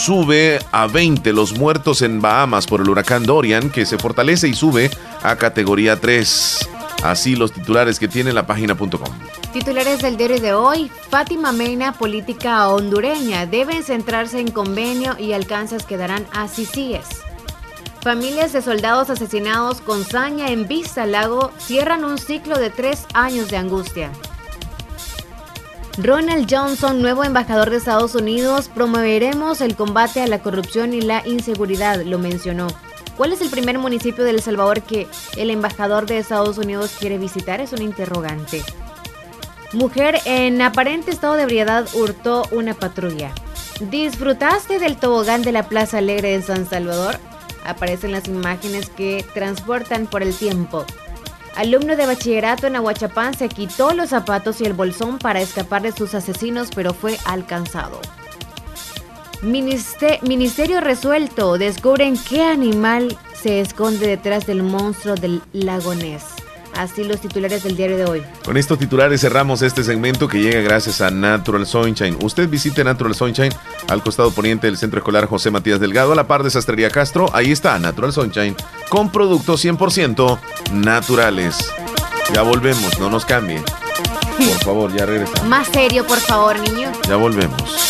sube a 20 los muertos en Bahamas por el huracán Dorian, que se fortalece y sube a categoría 3. Así los titulares que tiene la página.com. Titulares del diario de hoy. Fátima Mena, política hondureña. Deben centrarse en convenio y alcances que darán a CICIES. Familias de soldados asesinados con saña en Vista Lago cierran un ciclo de tres años de angustia. Ronald Johnson, nuevo embajador de Estados Unidos, promoveremos el combate a la corrupción y la inseguridad, lo mencionó. ¿Cuál es el primer municipio de El Salvador que el embajador de Estados Unidos quiere visitar? Es un interrogante. Mujer en aparente estado de ebriedad hurtó una patrulla. ¿Disfrutaste del tobogán de la Plaza Alegre de San Salvador? Aparecen las imágenes que transportan por el tiempo. Alumno de bachillerato en Aguachapán se quitó los zapatos y el bolsón para escapar de sus asesinos, pero fue alcanzado. Ministerio resuelto. Descubren qué animal se esconde detrás del monstruo del lago Ness. Así los titulares del diario de hoy. Con estos titulares cerramos este segmento que llega gracias a Natural Sunshine. Usted visite Natural Sunshine al costado poniente del Centro Escolar José Matías Delgado, a la par de Sastrería Castro. Ahí está Natural Sunshine con productos 100% naturales. Ya volvemos, no nos cambien. Por favor, ya regresamos. Más serio, por favor, niño. Ya volvemos.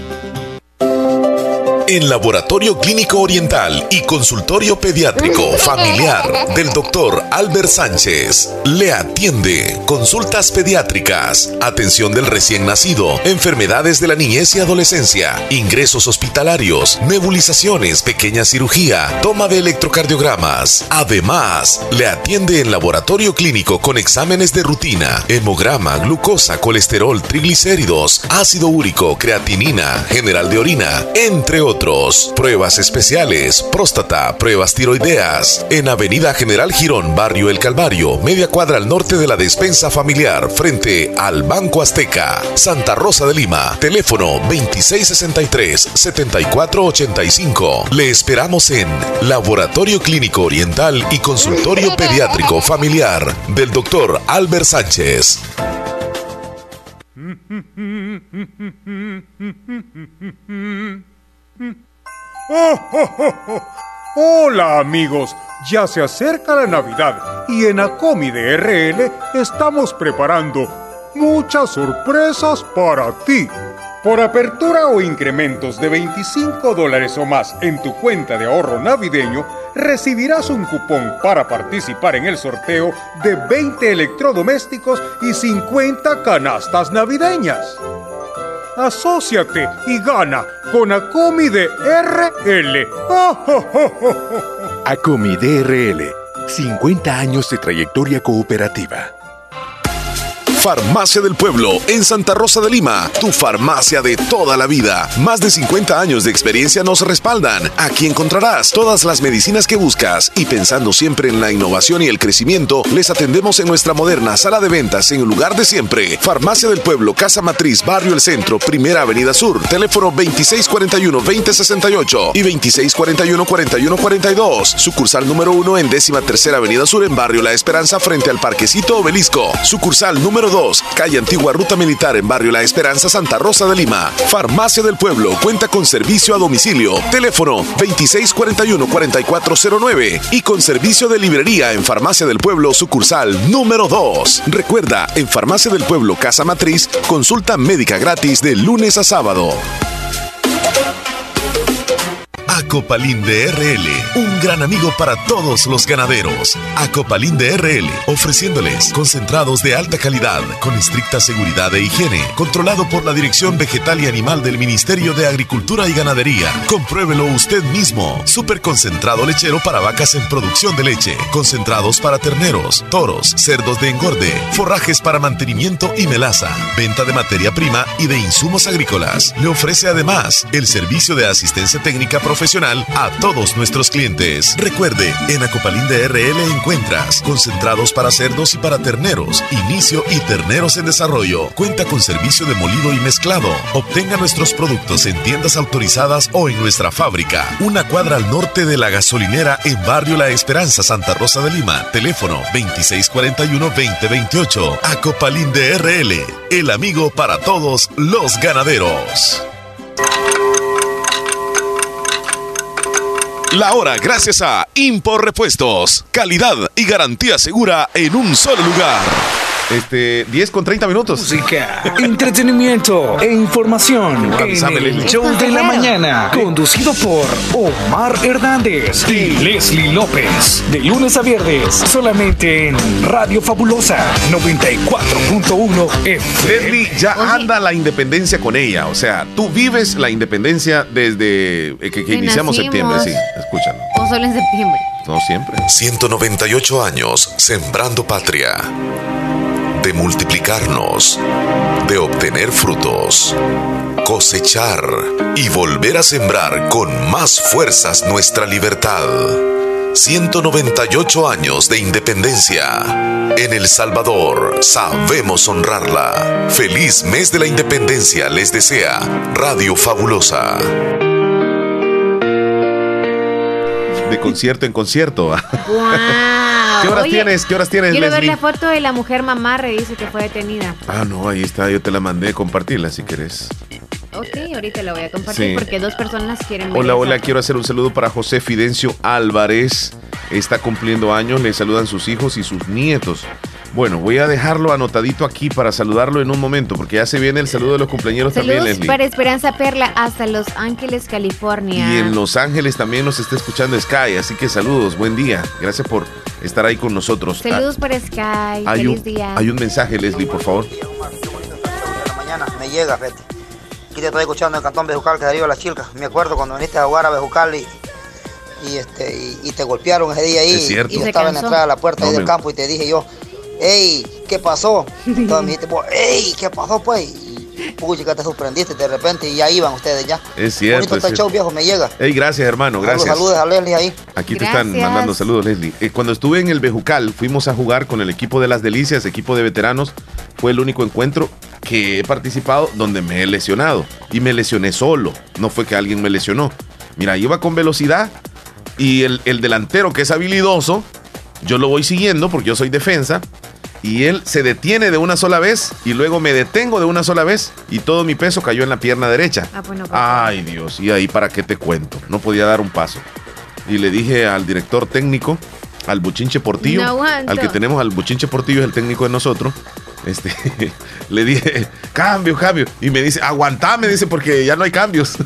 En Laboratorio Clínico Oriental y Consultorio Pediátrico Familiar del Dr. Albert Sánchez le atiende consultas pediátricas, atención del recién nacido, enfermedades de la niñez y adolescencia, ingresos hospitalarios, nebulizaciones, pequeña cirugía, toma de electrocardiogramas. Además, le atiende en laboratorio clínico con exámenes de rutina, hemograma, glucosa, colesterol, triglicéridos, ácido úrico, creatinina, general de orina, entre otros Pruebas especiales, próstata, pruebas tiroideas. En Avenida General Girón, Barrio El Calvario, media cuadra al norte de la despensa familiar, frente al Banco Azteca. Santa Rosa de Lima, teléfono 2663-7485. Le esperamos en Laboratorio Clínico Oriental y Consultorio Pediátrico Familiar del Dr. Albert Sánchez. Hola amigos, ya se acerca la Navidad y en Acomi de RL estamos preparando muchas sorpresas para ti. Por apertura o incrementos de 25 dólares o más en tu cuenta de ahorro navideño, recibirás un cupón para participar en el sorteo de 20 electrodomésticos y 50 canastas navideñas. Asociate y gana con Acomi de RL. De RL. 50 años de trayectoria cooperativa. Farmacia del Pueblo en Santa Rosa de Lima, tu farmacia de toda la vida. Más de 50 años de experiencia nos respaldan. Aquí encontrarás todas las medicinas que buscas y pensando siempre en la innovación y el crecimiento, les atendemos en nuestra moderna sala de ventas en el lugar de siempre. Farmacia del Pueblo, Casa Matriz, Barrio El Centro, Primera Avenida Sur, teléfono 2641-2068 y 2641-4142. Sucursal número 1 en décima tercera Avenida Sur en Barrio La Esperanza frente al Parquecito Obelisco. Sucursal número 2, calle Antigua Ruta Militar en Barrio La Esperanza, Santa Rosa de Lima. Farmacia del Pueblo cuenta con servicio a domicilio. Teléfono 2641-4409 y con servicio de librería en Farmacia del Pueblo, sucursal número 2. Recuerda, en Farmacia del Pueblo, Casa Matriz, consulta médica gratis de lunes a sábado. Acopalín de RL, un gran amigo para todos los ganaderos. Acopalín de RL, ofreciéndoles concentrados de alta calidad, con estricta seguridad e higiene, controlado por la Dirección Vegetal y Animal del Ministerio de Agricultura y Ganadería. Compruébelo usted mismo. Super concentrado lechero para vacas en producción de leche, concentrados para terneros, toros, cerdos de engorde, forrajes para mantenimiento y melaza, venta de materia prima y de insumos agrícolas. Le ofrece además el servicio de asistencia técnica profesional a todos nuestros clientes. Recuerde, en Acopalín de RL encuentras concentrados para cerdos y para terneros, inicio y terneros en desarrollo. Cuenta con servicio de molido y mezclado. Obtenga nuestros productos en tiendas autorizadas o en nuestra fábrica. Una cuadra al norte de la gasolinera en Barrio La Esperanza, Santa Rosa de Lima. Teléfono 2641-2028. Acopalín de RL, el amigo para todos los ganaderos. La hora gracias a Impor Repuestos. Calidad y garantía segura en un solo lugar. Este, 10 con 30 minutos. Música, entretenimiento e información en el show de la mañana. Conducido por Omar Hernández y Leslie López. De lunes a viernes, solamente en Radio Fabulosa 94.1 FM. Leslie, ya anda la independencia con ella. O sea, tú vives la independencia desde eh, que, iniciamos septiembre. Sí, escúchalo. O solo en septiembre. No siempre. 198 años sembrando patria. De multiplicarnos. De obtener frutos. Cosechar. Y volver a sembrar con más fuerzas nuestra libertad. 198 años de independencia. En El Salvador sabemos honrarla. Feliz mes de la independencia les desea Radio Fabulosa. De concierto en concierto. Wow. ¿Qué horas Oye, tienes? ¿Qué horas tienes, Quiero ver la foto de la mujer mamarre, dice que fue detenida. Ah, no, ahí está. Yo te la mandé. Compartirla si querés. Ok, ahorita la voy a compartir Sí. porque dos personas quieren Hola, hola, quiero hacer un saludo para José Fidencio Álvarez. Está cumpliendo años, le saludan sus hijos y sus nietos. Bueno, voy a dejarlo anotadito aquí para saludarlo en un momento, porque ya se viene el saludo de los cumpleaños también, Saludos Leslie. para Esperanza Perla hasta Los Ángeles, California. Y en Los Ángeles también nos está escuchando Sky, así que saludos, buen día. Gracias por estar ahí con nosotros. Saludos para Sky, hay, feliz un, día. hay un mensaje, Leslie, por favor. mañana me llega, fíjate. Aquí te estoy escuchando en el cantón Bejucal, que arriba las chilcas. Me acuerdo cuando viniste a jugar a Bejucal y, y, este, y, y te golpearon ese día ahí. Es cierto. Y Y yo estaba en la entrada de la puerta ahí del me- campo y te dije yo, hey, ¿qué pasó? Entonces me dijiste, hey, ¿qué pasó pues? Y puchica, te sorprendiste de repente y ya iban ustedes ya. Es cierto. Bonito es está el show, cierto. viejo, me llega. Ey, gracias, hermano, gracias. Saludos, saludos a Leslie ahí. Aquí te están mandando saludos, Leslie. Eh, cuando estuve en el Bejucal, fuimos a jugar con el equipo de las Delicias, equipo de veteranos. Fue el único encuentro que he participado donde me he lesionado. Y me lesioné solo. No fue que alguien me lesionó. Mira, iba con velocidad y el, el delantero que es habilidoso, yo lo voy siguiendo porque yo soy defensa. Y él se detiene de una sola vez y luego me detengo de una sola vez y todo mi peso cayó en la pierna derecha. Ah, pues no, pues, Ay Dios, y ahí para qué te cuento, no podía dar un paso. Y le dije al director técnico, al Buchinche Portillo, No al que tenemos, al Buchinche Portillo es el técnico de nosotros, este, le dije, cambio, cambio. Y me dice, aguantame, dice, porque ya no hay cambios.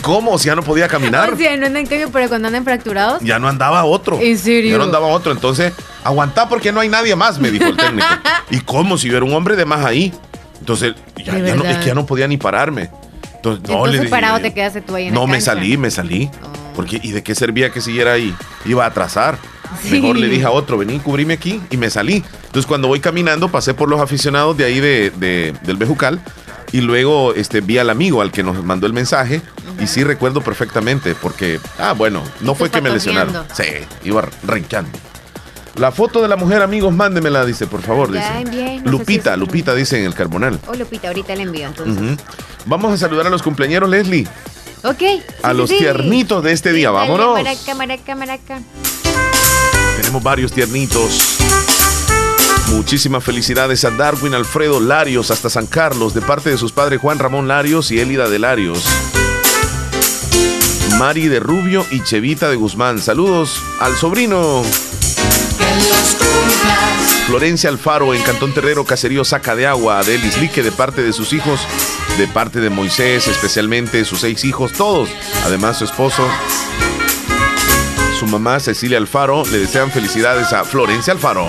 ¿Y cómo? Si ya no podía caminar. O sea, no andan en cambio, pero cuando andan fracturados. Ya no andaba otro. ¿En serio? Ya no andaba otro. Entonces, aguantá porque no hay nadie más, me dijo el técnico. ¿Y cómo? Si yo era un hombre de más ahí. Entonces, ya, ya no, es que ya no podía ni pararme. Entonces, no, le dije, parado te quedaste tú ahí en no, la me. Oh. salí, me salí. Porque, ¿y de qué servía que siguiera ahí? Iba a atrasar. Sí. Mejor le dije a otro, vení, cubrime aquí y me salí. Entonces, cuando voy caminando, pasé por los aficionados de ahí de, de- del Bejucal y luego este, vi al amigo al que nos mandó el mensaje y sí recuerdo perfectamente porque, ah, bueno, no fue que me lesionaron. Sí, iba renqueando. La foto de la mujer, amigos, mándemela, dice, por favor. Dice. no sé Lupita, si Lupita dice en el Carbonal. Oh, Lupita, ahorita le envío entonces. Vamos a saludar a los cumpleañeros, Leslie. Ok. A sí, los sí. tiernitos de este día, Dale, vámonos. Maraca, maraca, maraca. Tenemos varios tiernitos. Muchísimas felicidades a Darwin Alfredo Larios hasta San Carlos de parte de sus padres Juan Ramón Larios y Élida de Larios. Mari de Rubio y Chevita de Guzmán. Saludos al sobrino. Florencia Alfaro en Cantón Terrero, Caserío Saca de Agua, de Lislique, de parte de sus hijos, de parte de Moisés, especialmente sus seis hijos, todos. Además, su esposo, su mamá Cecilia Alfaro, le desean felicidades a Florencia Alfaro.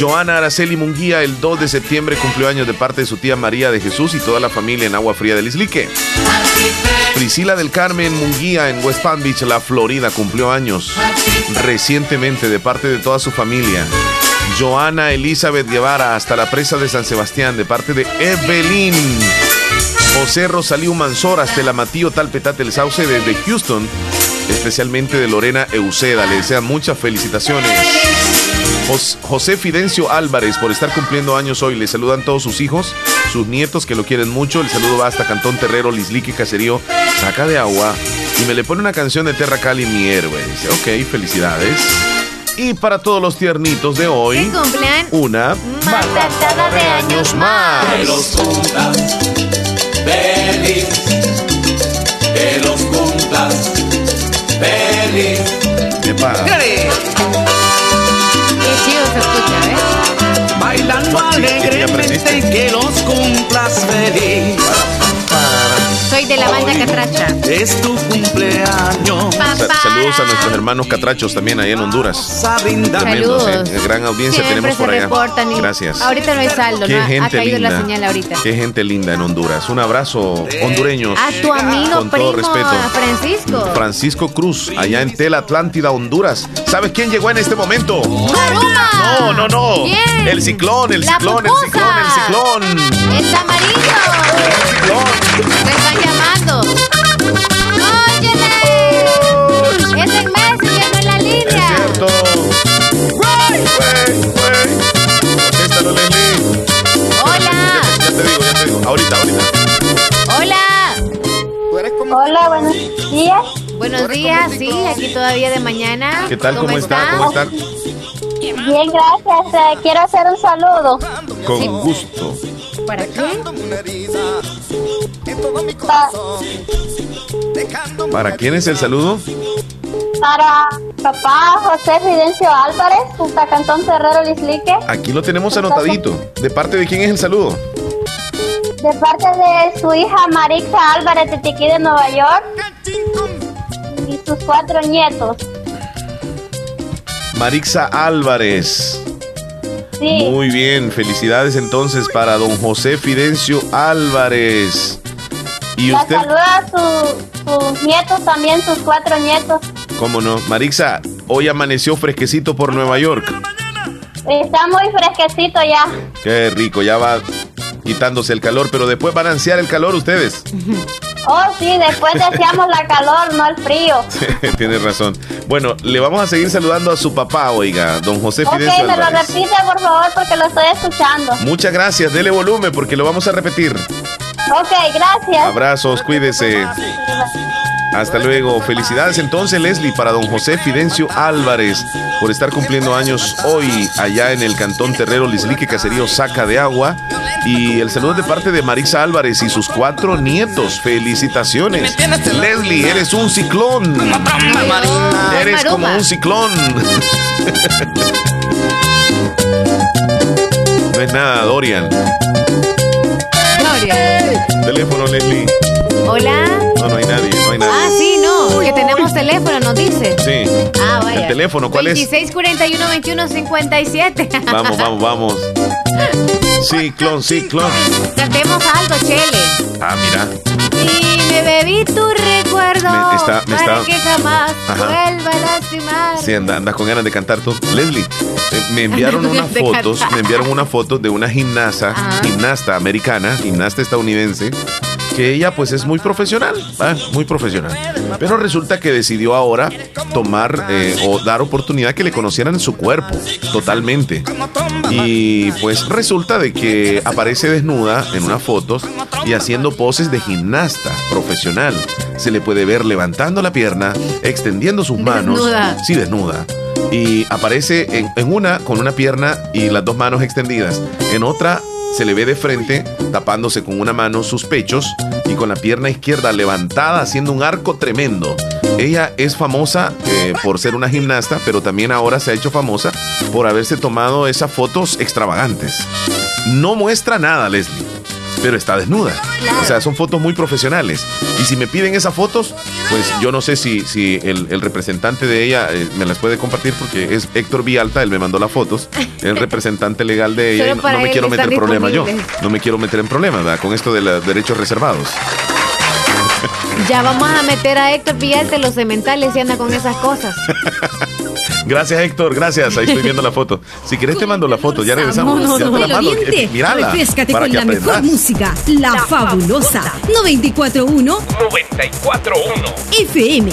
Joana Araceli Munguía, el 2 de septiembre, cumplió años de parte de su tía María de Jesús y toda la familia en Agua Fría del Islique. Priscila del Carmen Munguía en West Palm Beach, la Florida, cumplió años recientemente de parte de toda su familia. Joana Elizabeth Guevara hasta la presa de San Sebastián de parte de Evelyn. José Rosalío Mansor hasta el Amatillo Talpetate el Sauce desde Houston, especialmente de Lorena Euseda. Le desean muchas felicitaciones. Jos- José Fidencio Álvarez por estar cumpliendo años hoy. Le saludan todos sus hijos, sus nietos que lo quieren mucho. El saludo va hasta Cantón Terrero, Lislique, Caserío, Saca de Agua. Y me le pone una canción de Terra Cali, mi héroe. Dice, ok, felicidades. Y para todos los tiernitos de hoy, cumplan una Matatada de años más. Que los cumplas feliz, que los cumplas feliz. Qué Bailando alegremente que los cumplas feliz. Soy de la banda Catracha. Es tu cumpleaños. Sa- saludos a nuestros hermanos catrachos también ahí en Honduras. Tremendo, Saludos. sí. Gran audiencia Siempre tenemos se por allá. reportan y- Gracias. Ahorita no hay saldo, Qué ¿no? Gente ha caído linda. la señal ahorita. Qué gente linda en Honduras. Un abrazo, hondureños. A tu amigo Con primo todo respeto. a Francisco. Francisco Cruz, allá en Tela Atlántida, Honduras. ¿Sabes quién llegó en este momento? ¡Maruma! No, no, no. ¿Quién? El ciclón, el La ciclón, el ciclón, el ciclón. ¡Es amarillo! ¡Me están llamando! ¡Óyele! ¡Es el Messi, ya no es la línea! Cierto. Contéstalo, Leslie. ¡Hola! Ya te digo, ya te digo. Ahorita, ahorita. ¡Hola! Hola, buenos días. Buenos días, sí, aquí todavía de mañana. ¿Qué tal? ¿Cómo, está? ¿Cómo está? Bien, gracias. Eh, quiero hacer un saludo. Con gusto. ¿Para qué? Pa- ¿Para quién es el saludo? para papá José Fidencio Álvarez, hasta Cantón Terrero Lislique, Aquí lo tenemos anotadito. ¿De parte de quién es el saludo? de parte de su hija Marixa Álvarez de Tiquí de Nueva York y sus cuatro nietos. Marixa Álvarez. Sí. Muy bien, felicidades entonces para don José Fidencio Álvarez. ¿Y La usted? saluda a su- sus nietos también, sus cuatro nietos. ¿Cómo no? Marixa, hoy amaneció fresquecito por Nueva York. Está muy fresquecito ya. Qué rico, ya va. quitándose el calor, pero después van a ansiar el calor ustedes. Oh, sí, después deseamos la calor, no el frío. Tienes razón. Bueno, le vamos a seguir saludando a su papá, oiga, don José Ok, Fidencio me lo repite, por favor, porque lo estoy escuchando. Muchas gracias, dele volumen porque lo vamos a repetir. Ok, gracias. Abrazos, cuídese. Hasta luego. Felicidades entonces, Leslie, para don José Fidencio Álvarez por estar cumpliendo años hoy allá en el Cantón Terrero Lislique, Caserío Saca de Agua. Y el saludo de parte de Marisa Álvarez y sus cuatro nietos. Felicitaciones. Leslie, eres un ciclón. Eres como un ciclón. No es nada, Dorian. Gloria. Teléfono, Leslie. Hola. No, hay nadie. Ah, sí, no, que tenemos teléfono, nos dice. Sí. Ah, vaya. El teléfono, ¿cuál es? 2641 2157. Vamos, vamos, vamos. Ciclón, ciclón. Cantemos algo, Chele. Ah, mira. Y me bebí tu recuerdo Me está- me para está- que jamás Ajá. vuelva a lastimar. Sí, anda- andas con ganas de cantar tú. Leslie, eh, me enviaron unas fotos, me enviaron una foto de una gimnasta, Ajá. gimnasta americana, gimnasta estadounidense, que ella pues es muy profesional, muy profesional. Pero resulta que decidió ahora tomar eh, o dar oportunidad que le conocieran su cuerpo totalmente. Y pues resulta de que aparece desnuda en unas fotos y haciendo poses de gimnasta profesional. Se le puede ver levantando la pierna, extendiendo sus manos. Desnuda. Sí, desnuda. Y aparece en, en una con una pierna y las dos manos extendidas. En otra se le ve de frente tapándose con una mano sus pechos y con la pierna izquierda levantada haciendo un arco tremendo. Ella es famosa eh, por ser una gimnasta, pero también ahora se ha hecho famosa por haberse tomado esas fotos extravagantes. No muestra nada, Leslie, pero está desnuda. O sea, son fotos muy profesionales. Y si me piden esas fotos, pues yo no sé si, si el, el representante de ella eh, me las puede compartir porque es Héctor Vialta, él me mandó las fotos, el representante legal de ella. Y no, me quiero meter están en problema yo. No me quiero meter en problemas, ¿verdad? Con esto de los derechos reservados. Ya vamos a meter a Héctor Villalta en los cementales y anda con esas cosas. Gracias, Héctor, gracias. Ahí estoy viendo la foto. Si querés te mando la foto, ya regresamos. Te la vuelo mando. oriente. Eh, Mírala. Refrescate para con que la mejor música, la, fabulosa 941 941 FM.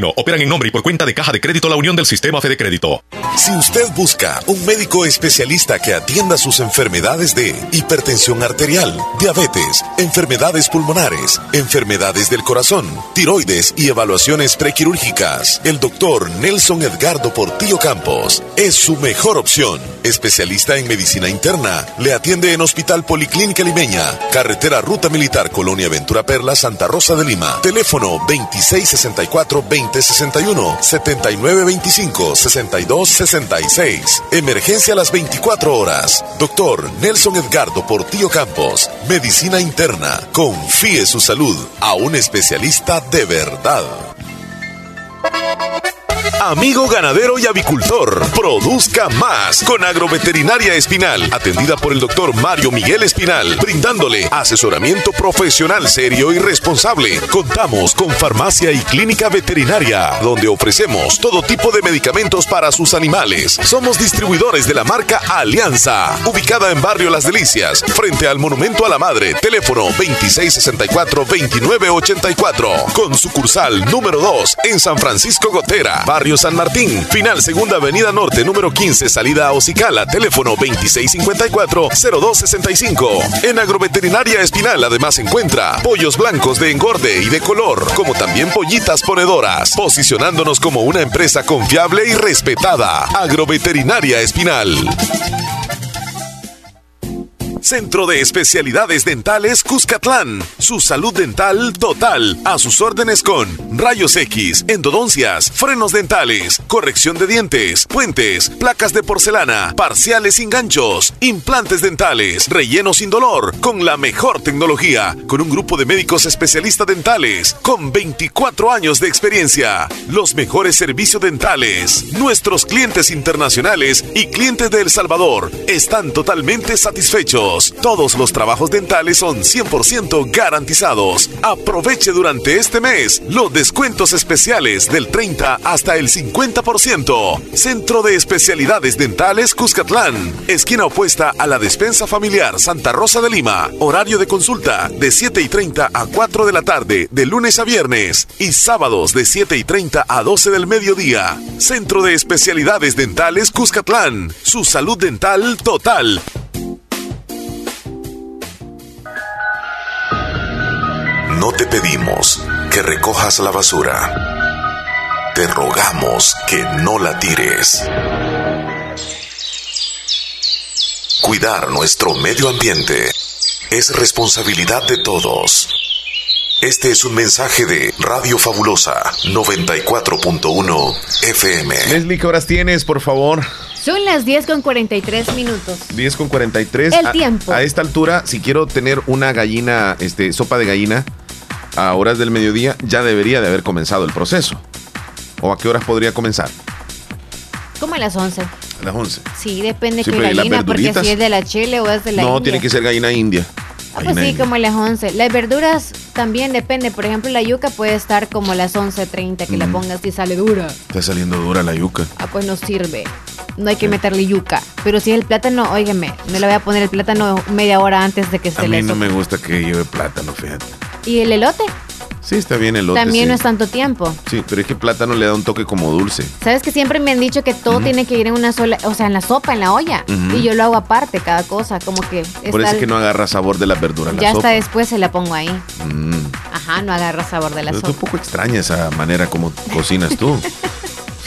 operan en nombre y por cuenta de Caja de Crédito La Unión del Sistema Fede Crédito. Si usted busca un médico especialista que atienda sus enfermedades de hipertensión arterial, diabetes, enfermedades pulmonares, enfermedades del corazón, tiroides y evaluaciones prequirúrgicas, el doctor Nelson Edgardo Portillo Campos es su mejor opción. Especialista en medicina interna, le atiende en Hospital Policlínica Limeña, Carretera Ruta Militar Colonia Ventura Perla, Santa Rosa de Lima. Teléfono 2664-2061, 7925-6266. Emergencia a las 24 horas. Doctor Nelson Edgardo Portillo Campos. Medicina interna. Confíe su salud a un especialista de verdad. Amigo ganadero y avicultor, produzca más con Agroveterinaria Espinal, atendida por el doctor Mario Miguel Espinal, brindándole asesoramiento profesional serio y responsable. Contamos con farmacia y clínica veterinaria, donde ofrecemos todo tipo de medicamentos para sus animales. Somos distribuidores de la marca Alianza, ubicada en Barrio Las Delicias, frente al Monumento a la Madre, teléfono 2664-2984, con sucursal número 2 en San Francisco Gotera, Barrio San Martín, final Segunda Avenida Norte, número 15, salida a Ocicala, teléfono 2654-0265. En Agroveterinaria Espinal además encuentra pollos blancos de engorde y de color, como también pollitas ponedoras, posicionándonos como una empresa confiable y respetada. Agroveterinaria Espinal. Centro de Especialidades Dentales Cuscatlán. Su salud dental total. A sus órdenes con rayos X, endodoncias, frenos dentales, corrección de dientes, puentes, placas de porcelana, parciales sin ganchos, implantes dentales, relleno sin dolor, con la mejor tecnología, con un grupo de médicos especialistas dentales, con 24 años de experiencia. Los mejores servicios dentales. Nuestros clientes internacionales y clientes de El Salvador están totalmente satisfechos. Todos los trabajos dentales son 100% garantizados. Aproveche durante este mes los descuentos especiales del 30 hasta el 50%. Centro de Especialidades Dentales Cuscatlán. Esquina opuesta a la despensa familiar Santa Rosa de Lima. Horario de consulta de 7 y 30 a 4 de la tarde, de lunes a viernes. Y sábados de 7 y 30 a 12 del mediodía. Centro de Especialidades Dentales Cuscatlán. Su salud dental total. No te pedimos que recojas la basura. Te rogamos que no la tires. Cuidar nuestro medio ambiente es responsabilidad de todos. Este es un mensaje de Radio Fabulosa 94.1 FM. Leslie, ¿qué horas tienes, por favor? Son las 10 con 43 minutos. 10 con 43. El A- tiempo. A, esta altura, si quiero tener una gallina, este, sopa de gallina, a horas del mediodía, ya debería de haber comenzado el proceso. ¿O a qué horas podría comenzar? Como a las 11. A las 11. Sí, depende Sí, qué pero ¿y las gallina, porque si es de la chile o es de la no, India. tiene que ser gallina india. Ah, pues sí, india. como a las 11. Las verduras también depende. Por ejemplo, la yuca puede estar como a las 11.30 que la pongas y sale dura. Está saliendo dura la yuca. Ah, pues no sirve. No hay que meterle yuca. Pero si es el plátano, óigame, no le voy a poner el plátano media hora antes de que A se mí no me gusta que lleve plátano, fíjate. ¿Y el elote? Sí, está bien el lote. también sí. no es tanto tiempo. Sí, pero es que plátano le da un toque como dulce. Sabes que siempre me han dicho que todo tiene que ir en una sola, o sea, en la sopa, en la olla. Y yo lo hago aparte, cada cosa, como que Por eso es que no agarra sabor de las verduras la ya sopa. hasta después se la pongo ahí. Mm. Ajá, no agarra sabor de la Es un sopa. poco extraña esa manera como cocinas tú.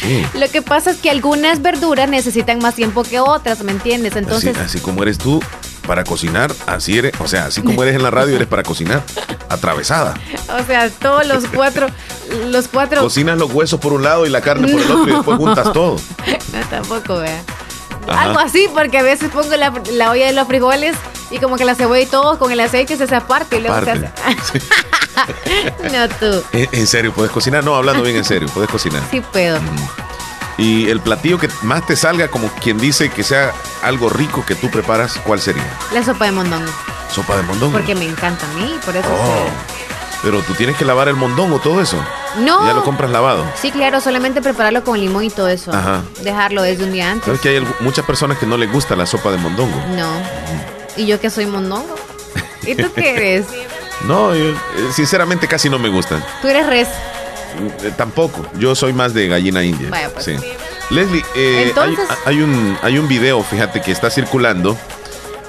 Sí. Lo que pasa es que algunas verduras necesitan más tiempo que otras, ¿me entiendes? Entonces, así, así como eres tú para cocinar, así eres, o sea, así como eres en la radio, eres para cocinar. Atravesada. o sea, todos los cuatro, los cuatro. Cocinas los huesos por un lado y la carne por el otro y después juntas todo. No, tampoco, vea. Ajá. Algo así, porque a veces pongo la, la olla de los frijoles y como que la cebolla y todo con el aceite se aparte y luego se hace. no tú. En, en serio, puedes cocinar. No, hablando bien en serio, puedes cocinar. Sí puedo. Y el platillo que más te salga, como quien dice que sea algo rico que tú preparas, ¿cuál sería? La sopa de mondongo. Sopa de mondongo. Porque me encanta a mí, por eso Oh, pero tú tienes que lavar el mondongo, todo eso. No. Ya lo compras lavado. Sí, claro, solamente prepararlo con limón y todo eso. Ajá. Dejarlo desde un día antes. Sabes que hay muchas personas que no les gusta la sopa de mondongo. No. ¿Y yo que soy mondongo? ¿Y tú qué eres? No, yo, eh, sinceramente casi no me gustan. Tú eres res. Eh, tampoco. Yo soy más de gallina india. Vaya, pues. Sí. Leslie, eh, Entonces- hay, hay un, hay un video, fíjate, que está circulando.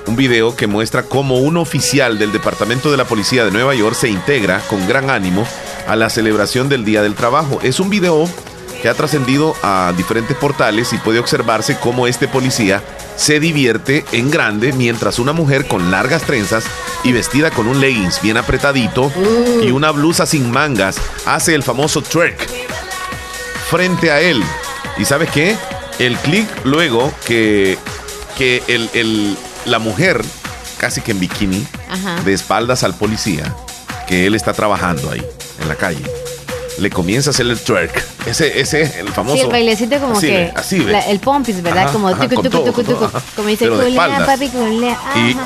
Un video que muestra cómo un oficial del Departamento de la Policía de Nueva York se integra con gran ánimo a la celebración del Día del Trabajo. Es un video que ha trascendido a diferentes portales y puede observarse cómo este policía se divierte en grande mientras una mujer con largas trenzas y vestida con un leggings bien apretadito y una blusa sin mangas hace el famoso twerk frente a él. ¿Y sabes qué? El clic luego que, que el, el- la mujer, casi que en bikini, Ajá. de espaldas al policía, que él está trabajando ahí, en la calle, le comienza a hacer el twerk. Ese, ese, el famoso. Sí, el bailecito como Así que. ve, así ve. la- el pompis, ¿verdad? Ajá, como tucu, tucu, tucu, tucu. Como dice, culea, papi, culea.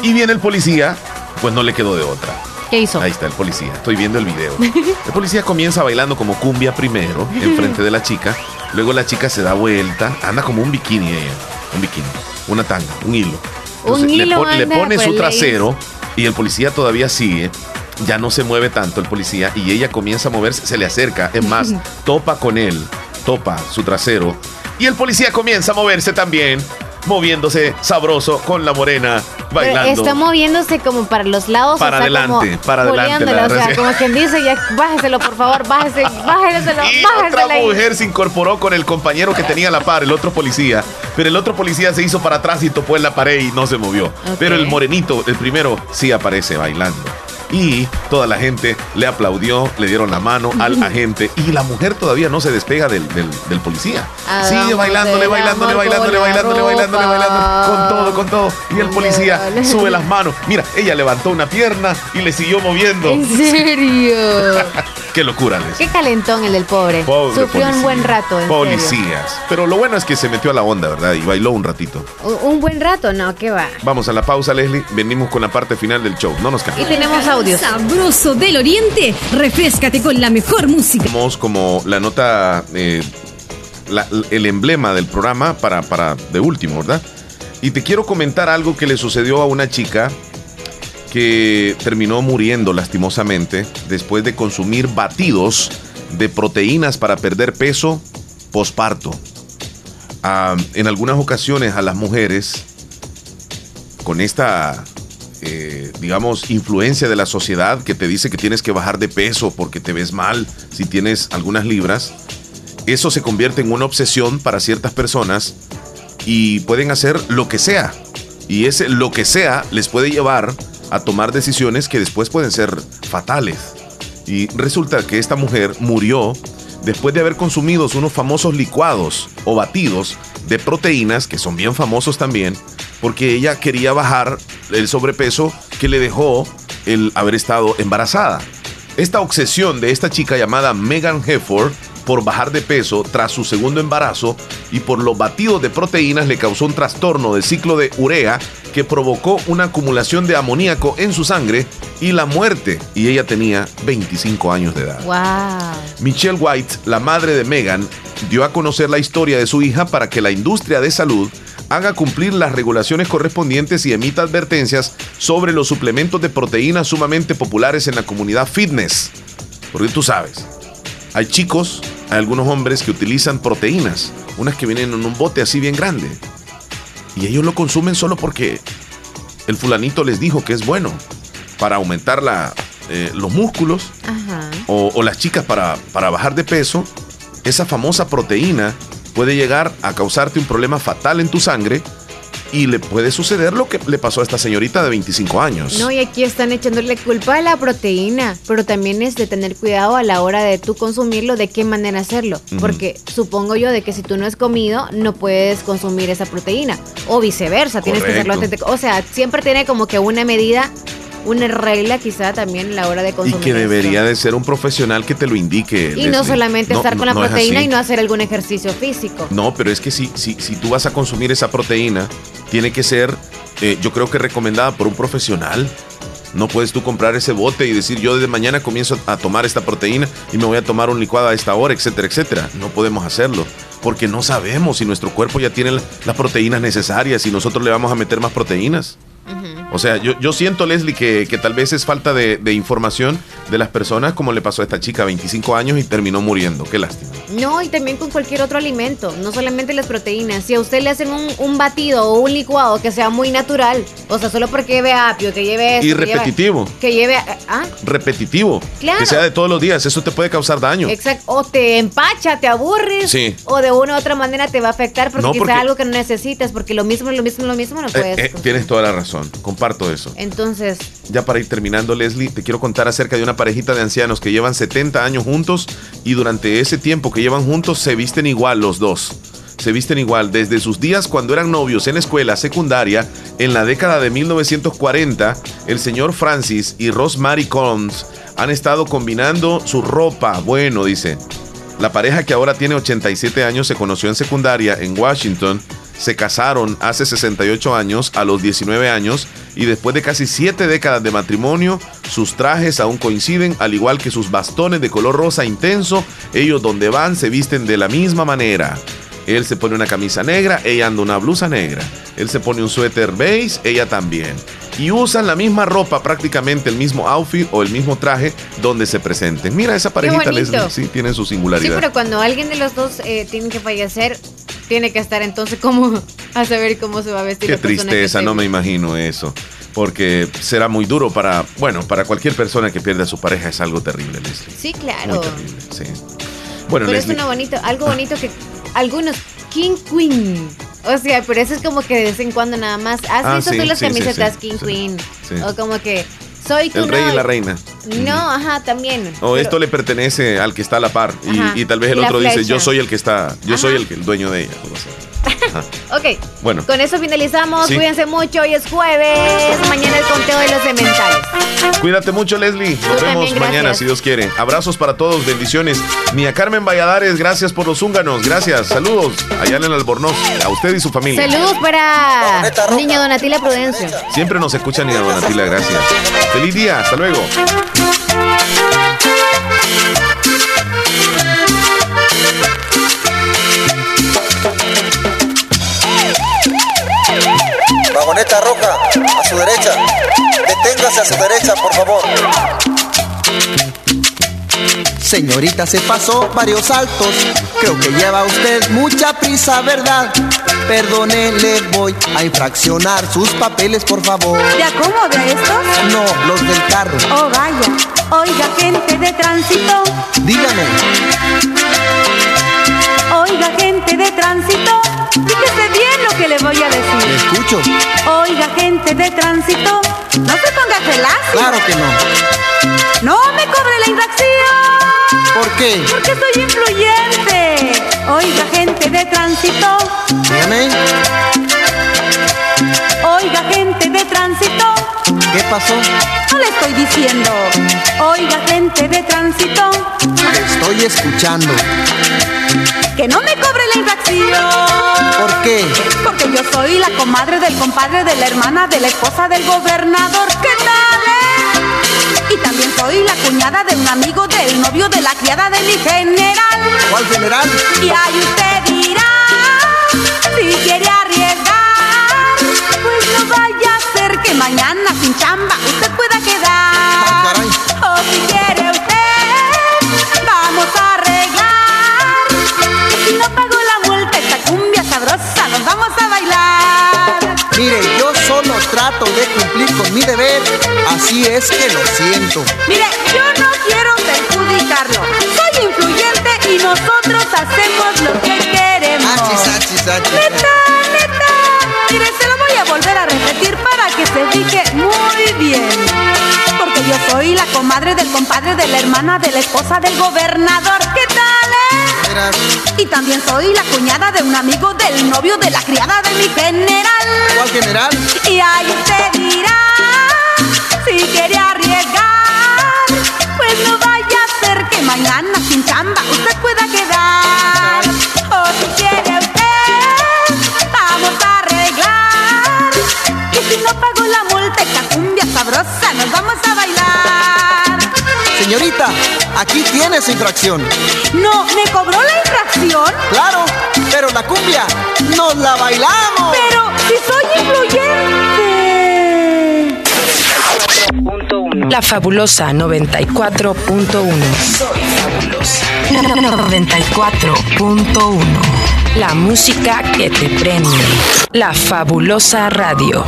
Y, y viene el policía, pues no le quedó de otra. ¿Qué hizo? Ahí está el policía, estoy viendo el video. El policía comienza bailando como cumbia primero, enfrente de la chica. Luego la chica se da vuelta, anda como un bikini ella. Un bikini, una tanga, un hilo. Un le, hilo pon- le anda pone su trasero y el policía todavía sigue. Ya no se mueve tanto el policía y ella comienza a moverse, se le acerca. Es más, topa con él, topa su trasero. Y el policía comienza a moverse también. moviéndose sabroso con la morena, bailando. Está moviéndose como para los lados. Para adelante, para adelante. o sea, como quien dice, ya bájeselo por favor, bájese, bájeselo, y otra mujer se incorporó con el compañero que tenía la par, el otro policía. Pero el otro policía se hizo para atrás y topó en la pared y no se movió. Pero el morenito, el primero, sí aparece bailando y toda la gente le aplaudió, le dieron la mano al agente y la mujer todavía no se despega del, del, policía. Sigue bailándole, bailándole, bailándole, bailándole, bailándole, bailándole, con todo, con todo. Y el policía sube las manos. Mira, ella levantó una pierna y le siguió moviendo. ¿En serio? Qué locura, les. Qué calentón el del pobre. Sufrió un buen rato. Policías. Pero lo bueno es que se metió a la onda, ¿verdad? Y bailó un ratito. Un buen rato, no, ¿qué va? Vamos a la pausa, Leslie. Venimos con la parte final del show. No nos cambiemos. Y tenemos a Sabroso del Oriente, refrescate con la mejor música. Somos como la nota, eh, el emblema del programa para, para de último, ¿verdad? Y te quiero comentar algo que le sucedió a una chica que terminó muriendo lastimosamente después de consumir batidos de proteínas para perder peso posparto. Ah, en algunas ocasiones a las mujeres con esta eh, digamos, influencia de la sociedad que te dice que tienes que bajar de peso porque te ves mal si tienes algunas libras, eso se convierte en una obsesión para ciertas personas y pueden hacer lo que sea. Y ese lo que sea les puede llevar a tomar decisiones que después pueden ser fatales. Y resulta que esta mujer murió después de haber consumido unos famosos licuados o batidos de proteínas, que son bien famosos también, porque ella quería bajar el sobrepeso que le dejó el haber estado embarazada. Esta obsesión de esta chica llamada Megan Hefford por bajar de peso tras su segundo embarazo y por los batidos de proteínas le causó un trastorno del ciclo de urea que provocó una acumulación de amoníaco en su sangre y la muerte. Y ella tenía 25 años de edad. Wow. Michelle White, la madre de Megan, dio a conocer la historia de su hija para que la industria de salud haga cumplir las regulaciones correspondientes y emita advertencias sobre los suplementos de proteínas sumamente populares en la comunidad fitness. Porque tú sabes, hay chicos, hay algunos hombres que utilizan proteínas, unas que vienen en un bote así bien grande. Y ellos lo consumen solo porque el fulanito les dijo que es bueno para aumentar la, eh, los músculos O, las chicas para, para bajar de peso. Esa famosa proteína puede llegar a causarte un problema fatal en tu sangre y le puede suceder lo que le pasó a esta señorita de 25 años. No, y aquí están echándole culpa a la proteína, pero también es de tener cuidado a la hora de tú consumirlo, de qué manera hacerlo, porque supongo yo de que si tú no has comido, no puedes consumir esa proteína, o viceversa, tienes que hacerlo antes de... O sea, siempre tiene como que una medida una regla quizá también a la hora de consumir. Y que debería de ser un profesional que te lo indique. Y no solamente estar con la proteína y no hacer algún ejercicio físico. No, pero es que si, si, si tú vas a consumir esa proteína, tiene que ser, eh, yo creo que recomendada por un profesional. No puedes tú comprar ese bote y decir yo desde mañana comienzo a tomar esta proteína y me voy a tomar un licuado a esta hora, etcétera, etcétera. No podemos hacerlo porque no sabemos si nuestro cuerpo ya tiene las proteínas necesarias y nosotros le vamos a meter más proteínas. O sea, yo, yo siento, Leslie, que, que, tal vez es falta de, de, información de las personas, como le pasó a esta chica, 25 años y terminó muriendo. Qué lástima. No, y también con cualquier otro alimento, no solamente las proteínas. Si a usted le hacen un, un batido o un licuado que sea muy natural, o sea, solo porque lleve apio, que lleve... y repetitivo. Que lleve... ¿ah? Repetitivo. Claro. Que sea de todos los días, eso te puede causar daño. Exacto. O te empacha, te aburres. Sí. O de una u otra manera te va a afectar porque, no, algo que no necesitas, porque lo mismo, lo mismo, lo mismo no eh, puedes. Eh, tienes toda la razón comparto eso. Entonces. Ya para ir terminando, Leslie, te quiero contar acerca de una parejita de ancianos que llevan 70 años juntos y durante ese tiempo que llevan juntos se visten igual los dos. Se visten igual desde sus días cuando eran novios en escuela secundaria en la década de 1940. El señor Francis y Rosemary Combs han estado combinando su ropa. Bueno, dice. La pareja que ahora tiene 87 años se conoció en secundaria en Washington se casaron hace 68 años, a los 19 años, y después de casi 7 décadas de matrimonio, sus trajes aún coinciden, al igual que sus bastones de color rosa intenso, ellos donde van se visten de la misma manera. Él se pone una camisa negra, ella anda una blusa negra. Él se pone un suéter beige, ella también. Y usan la misma ropa, prácticamente el mismo outfit o el mismo traje donde se presenten. Mira esa parejita, Leslie, sí, tienen su singularidad. Sí, pero cuando alguien de los dos eh, tiene que fallecer, tiene que estar entonces como a saber cómo se va a vestir. Qué la persona que tristeza, no me imagino eso. Porque será muy duro para, bueno, para cualquier persona que pierde a su pareja es algo terrible, Leslie. Sí, claro. Muy terrible, sí. Bueno, pero Leslie, es una bonito, algo bonito que algunos King Queen. O sea, pero eso es como que de vez en cuando nada más. ¿Has Ah, visto sí, tú las sí, camisetas sí, King Queen? O como que soy el rey y la reina. No, ajá, también. O Pero- esto le pertenece al que está a la par. Y, tal vez el otro dice, yo soy el que está, yo soy el, que- el dueño de ella. así. Ok, Bueno, con eso finalizamos. Sí. Cuídense mucho. Hoy es jueves. Mañana el conteo de los cementales. cuídate mucho, Leslie. Nos Tú vemos también, mañana, si Dios quiere. Abrazos para todos, bendiciones. Mía Carmen Valladares, gracias por los húnganos. Gracias, saludos allá en el Albornoz, a usted y su familia. Saludos para Niña Donatila Prudencio. Siempre nos escucha Niña Donatila, gracias. Feliz día, hasta luego. Vagoneta roja, a su derecha. Deténgase a su derecha, por favor. Señorita, se pasó varios saltos. Creo que lleva usted mucha prisa, ¿verdad? Perdone, le voy a infraccionar sus papeles, por favor. ¿De acomode a estos? No, los del carro. Oh, vaya. Oiga, gente de tránsito. Dígame, Oiga, gente de tránsito. Le voy a le decir. escucho. Oiga, gente de tránsito. No se ponga felacio. Claro que no. No me cobre la infracción. ¿Por qué? Porque soy influyente. Oiga, gente de tránsito. Dígame, Oiga, gente de tránsito. ¿qué pasó? Estoy diciendo. Oiga, gente de tránsito. Estoy escuchando. Que no me cobre la infracción. ¿Por qué? Porque yo soy la comadre del compadre de la hermana de la esposa del gobernador. ¿Qué tal? eh? Y también soy la cuñada de un amigo del novio de la criada de mi general. ¿Cuál general? Y ahí usted dirá, si quiere arriesgar, pues no vaya a ser que mañana sin chamba usted pueda O si quiere usted, vamos a arreglar. Si no pago la multa, esta cumbia sabrosa, nos vamos a bailar. Mire, yo solo trato de cumplir con mi deber, así es que lo siento. Mire, yo no quiero perjudicarlo. Soy influyente y nosotros hacemos lo que queremos. Achis, achis, achis. Neta, neta. Mire, se lo voy a volver a repetir para que se fije muy bien. Soy la comadre del compadre de la hermana de la esposa del gobernador. ¿Qué tal, eh? Y también soy la cuñada de un amigo del novio de la criada de mi general. ¿Cuál general? Y ahí usted dirá, si quiere arriesgar, pues no vaya a ser que mañana sin chamba usted pueda quedar. Aquí tiene su infracción. No, ¿me cobró la infracción? Claro, pero la cumbia nos la bailamos. Pero si soy influyente. La fabulosa 94.1. Soy fabulosa. 94.1. La música que te premia. La fabulosa radio.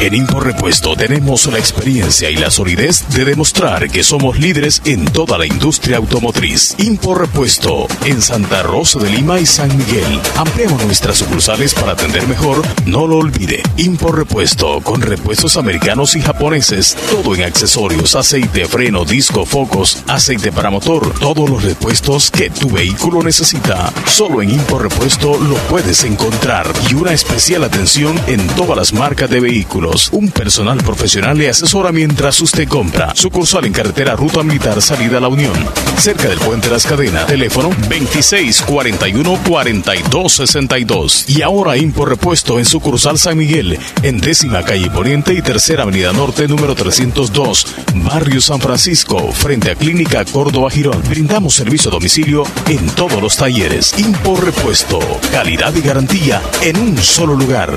En Impor Repuesto tenemos la experiencia y la solidez de demostrar que somos líderes en toda la industria automotriz. Impor Repuesto en Santa Rosa de Lima y San Miguel. Ampliamos nuestras sucursales para atender mejor. No lo olvide. Impor Repuesto con repuestos americanos y japoneses. Todo en accesorios, aceite, freno, disco, focos, aceite para motor. Todos los repuestos que tu vehículo necesita. Solo en Impor Repuesto lo puedes encontrar. Y una especial atención en todas las marcas de vehículos. Un personal profesional le asesora mientras usted compra. Sucursal en carretera Ruta Militar Salida la Unión. Cerca del Puente Las Cadenas. Teléfono 2641-4262. Y ahora Impor Repuesto en sucursal San Miguel. En décima calle Poniente y tercera avenida Norte número 302. Barrio San Francisco. Frente a Clínica Córdoba Girón. Brindamos servicio a domicilio en todos los talleres. Impor Repuesto. Calidad y garantía en un solo lugar.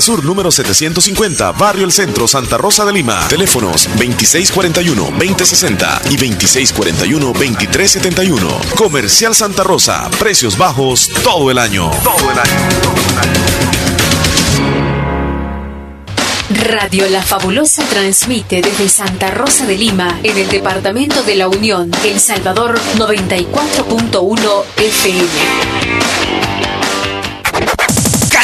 Sur número 750, Barrio El Centro, Santa Rosa de Lima. Teléfonos 2641-2060 y 2641-2371. Comercial Santa Rosa, precios bajos todo el año. Todo el año. Radio La Fabulosa transmite desde Santa Rosa de Lima, en el departamento de La Unión, El Salvador 94.1 FM.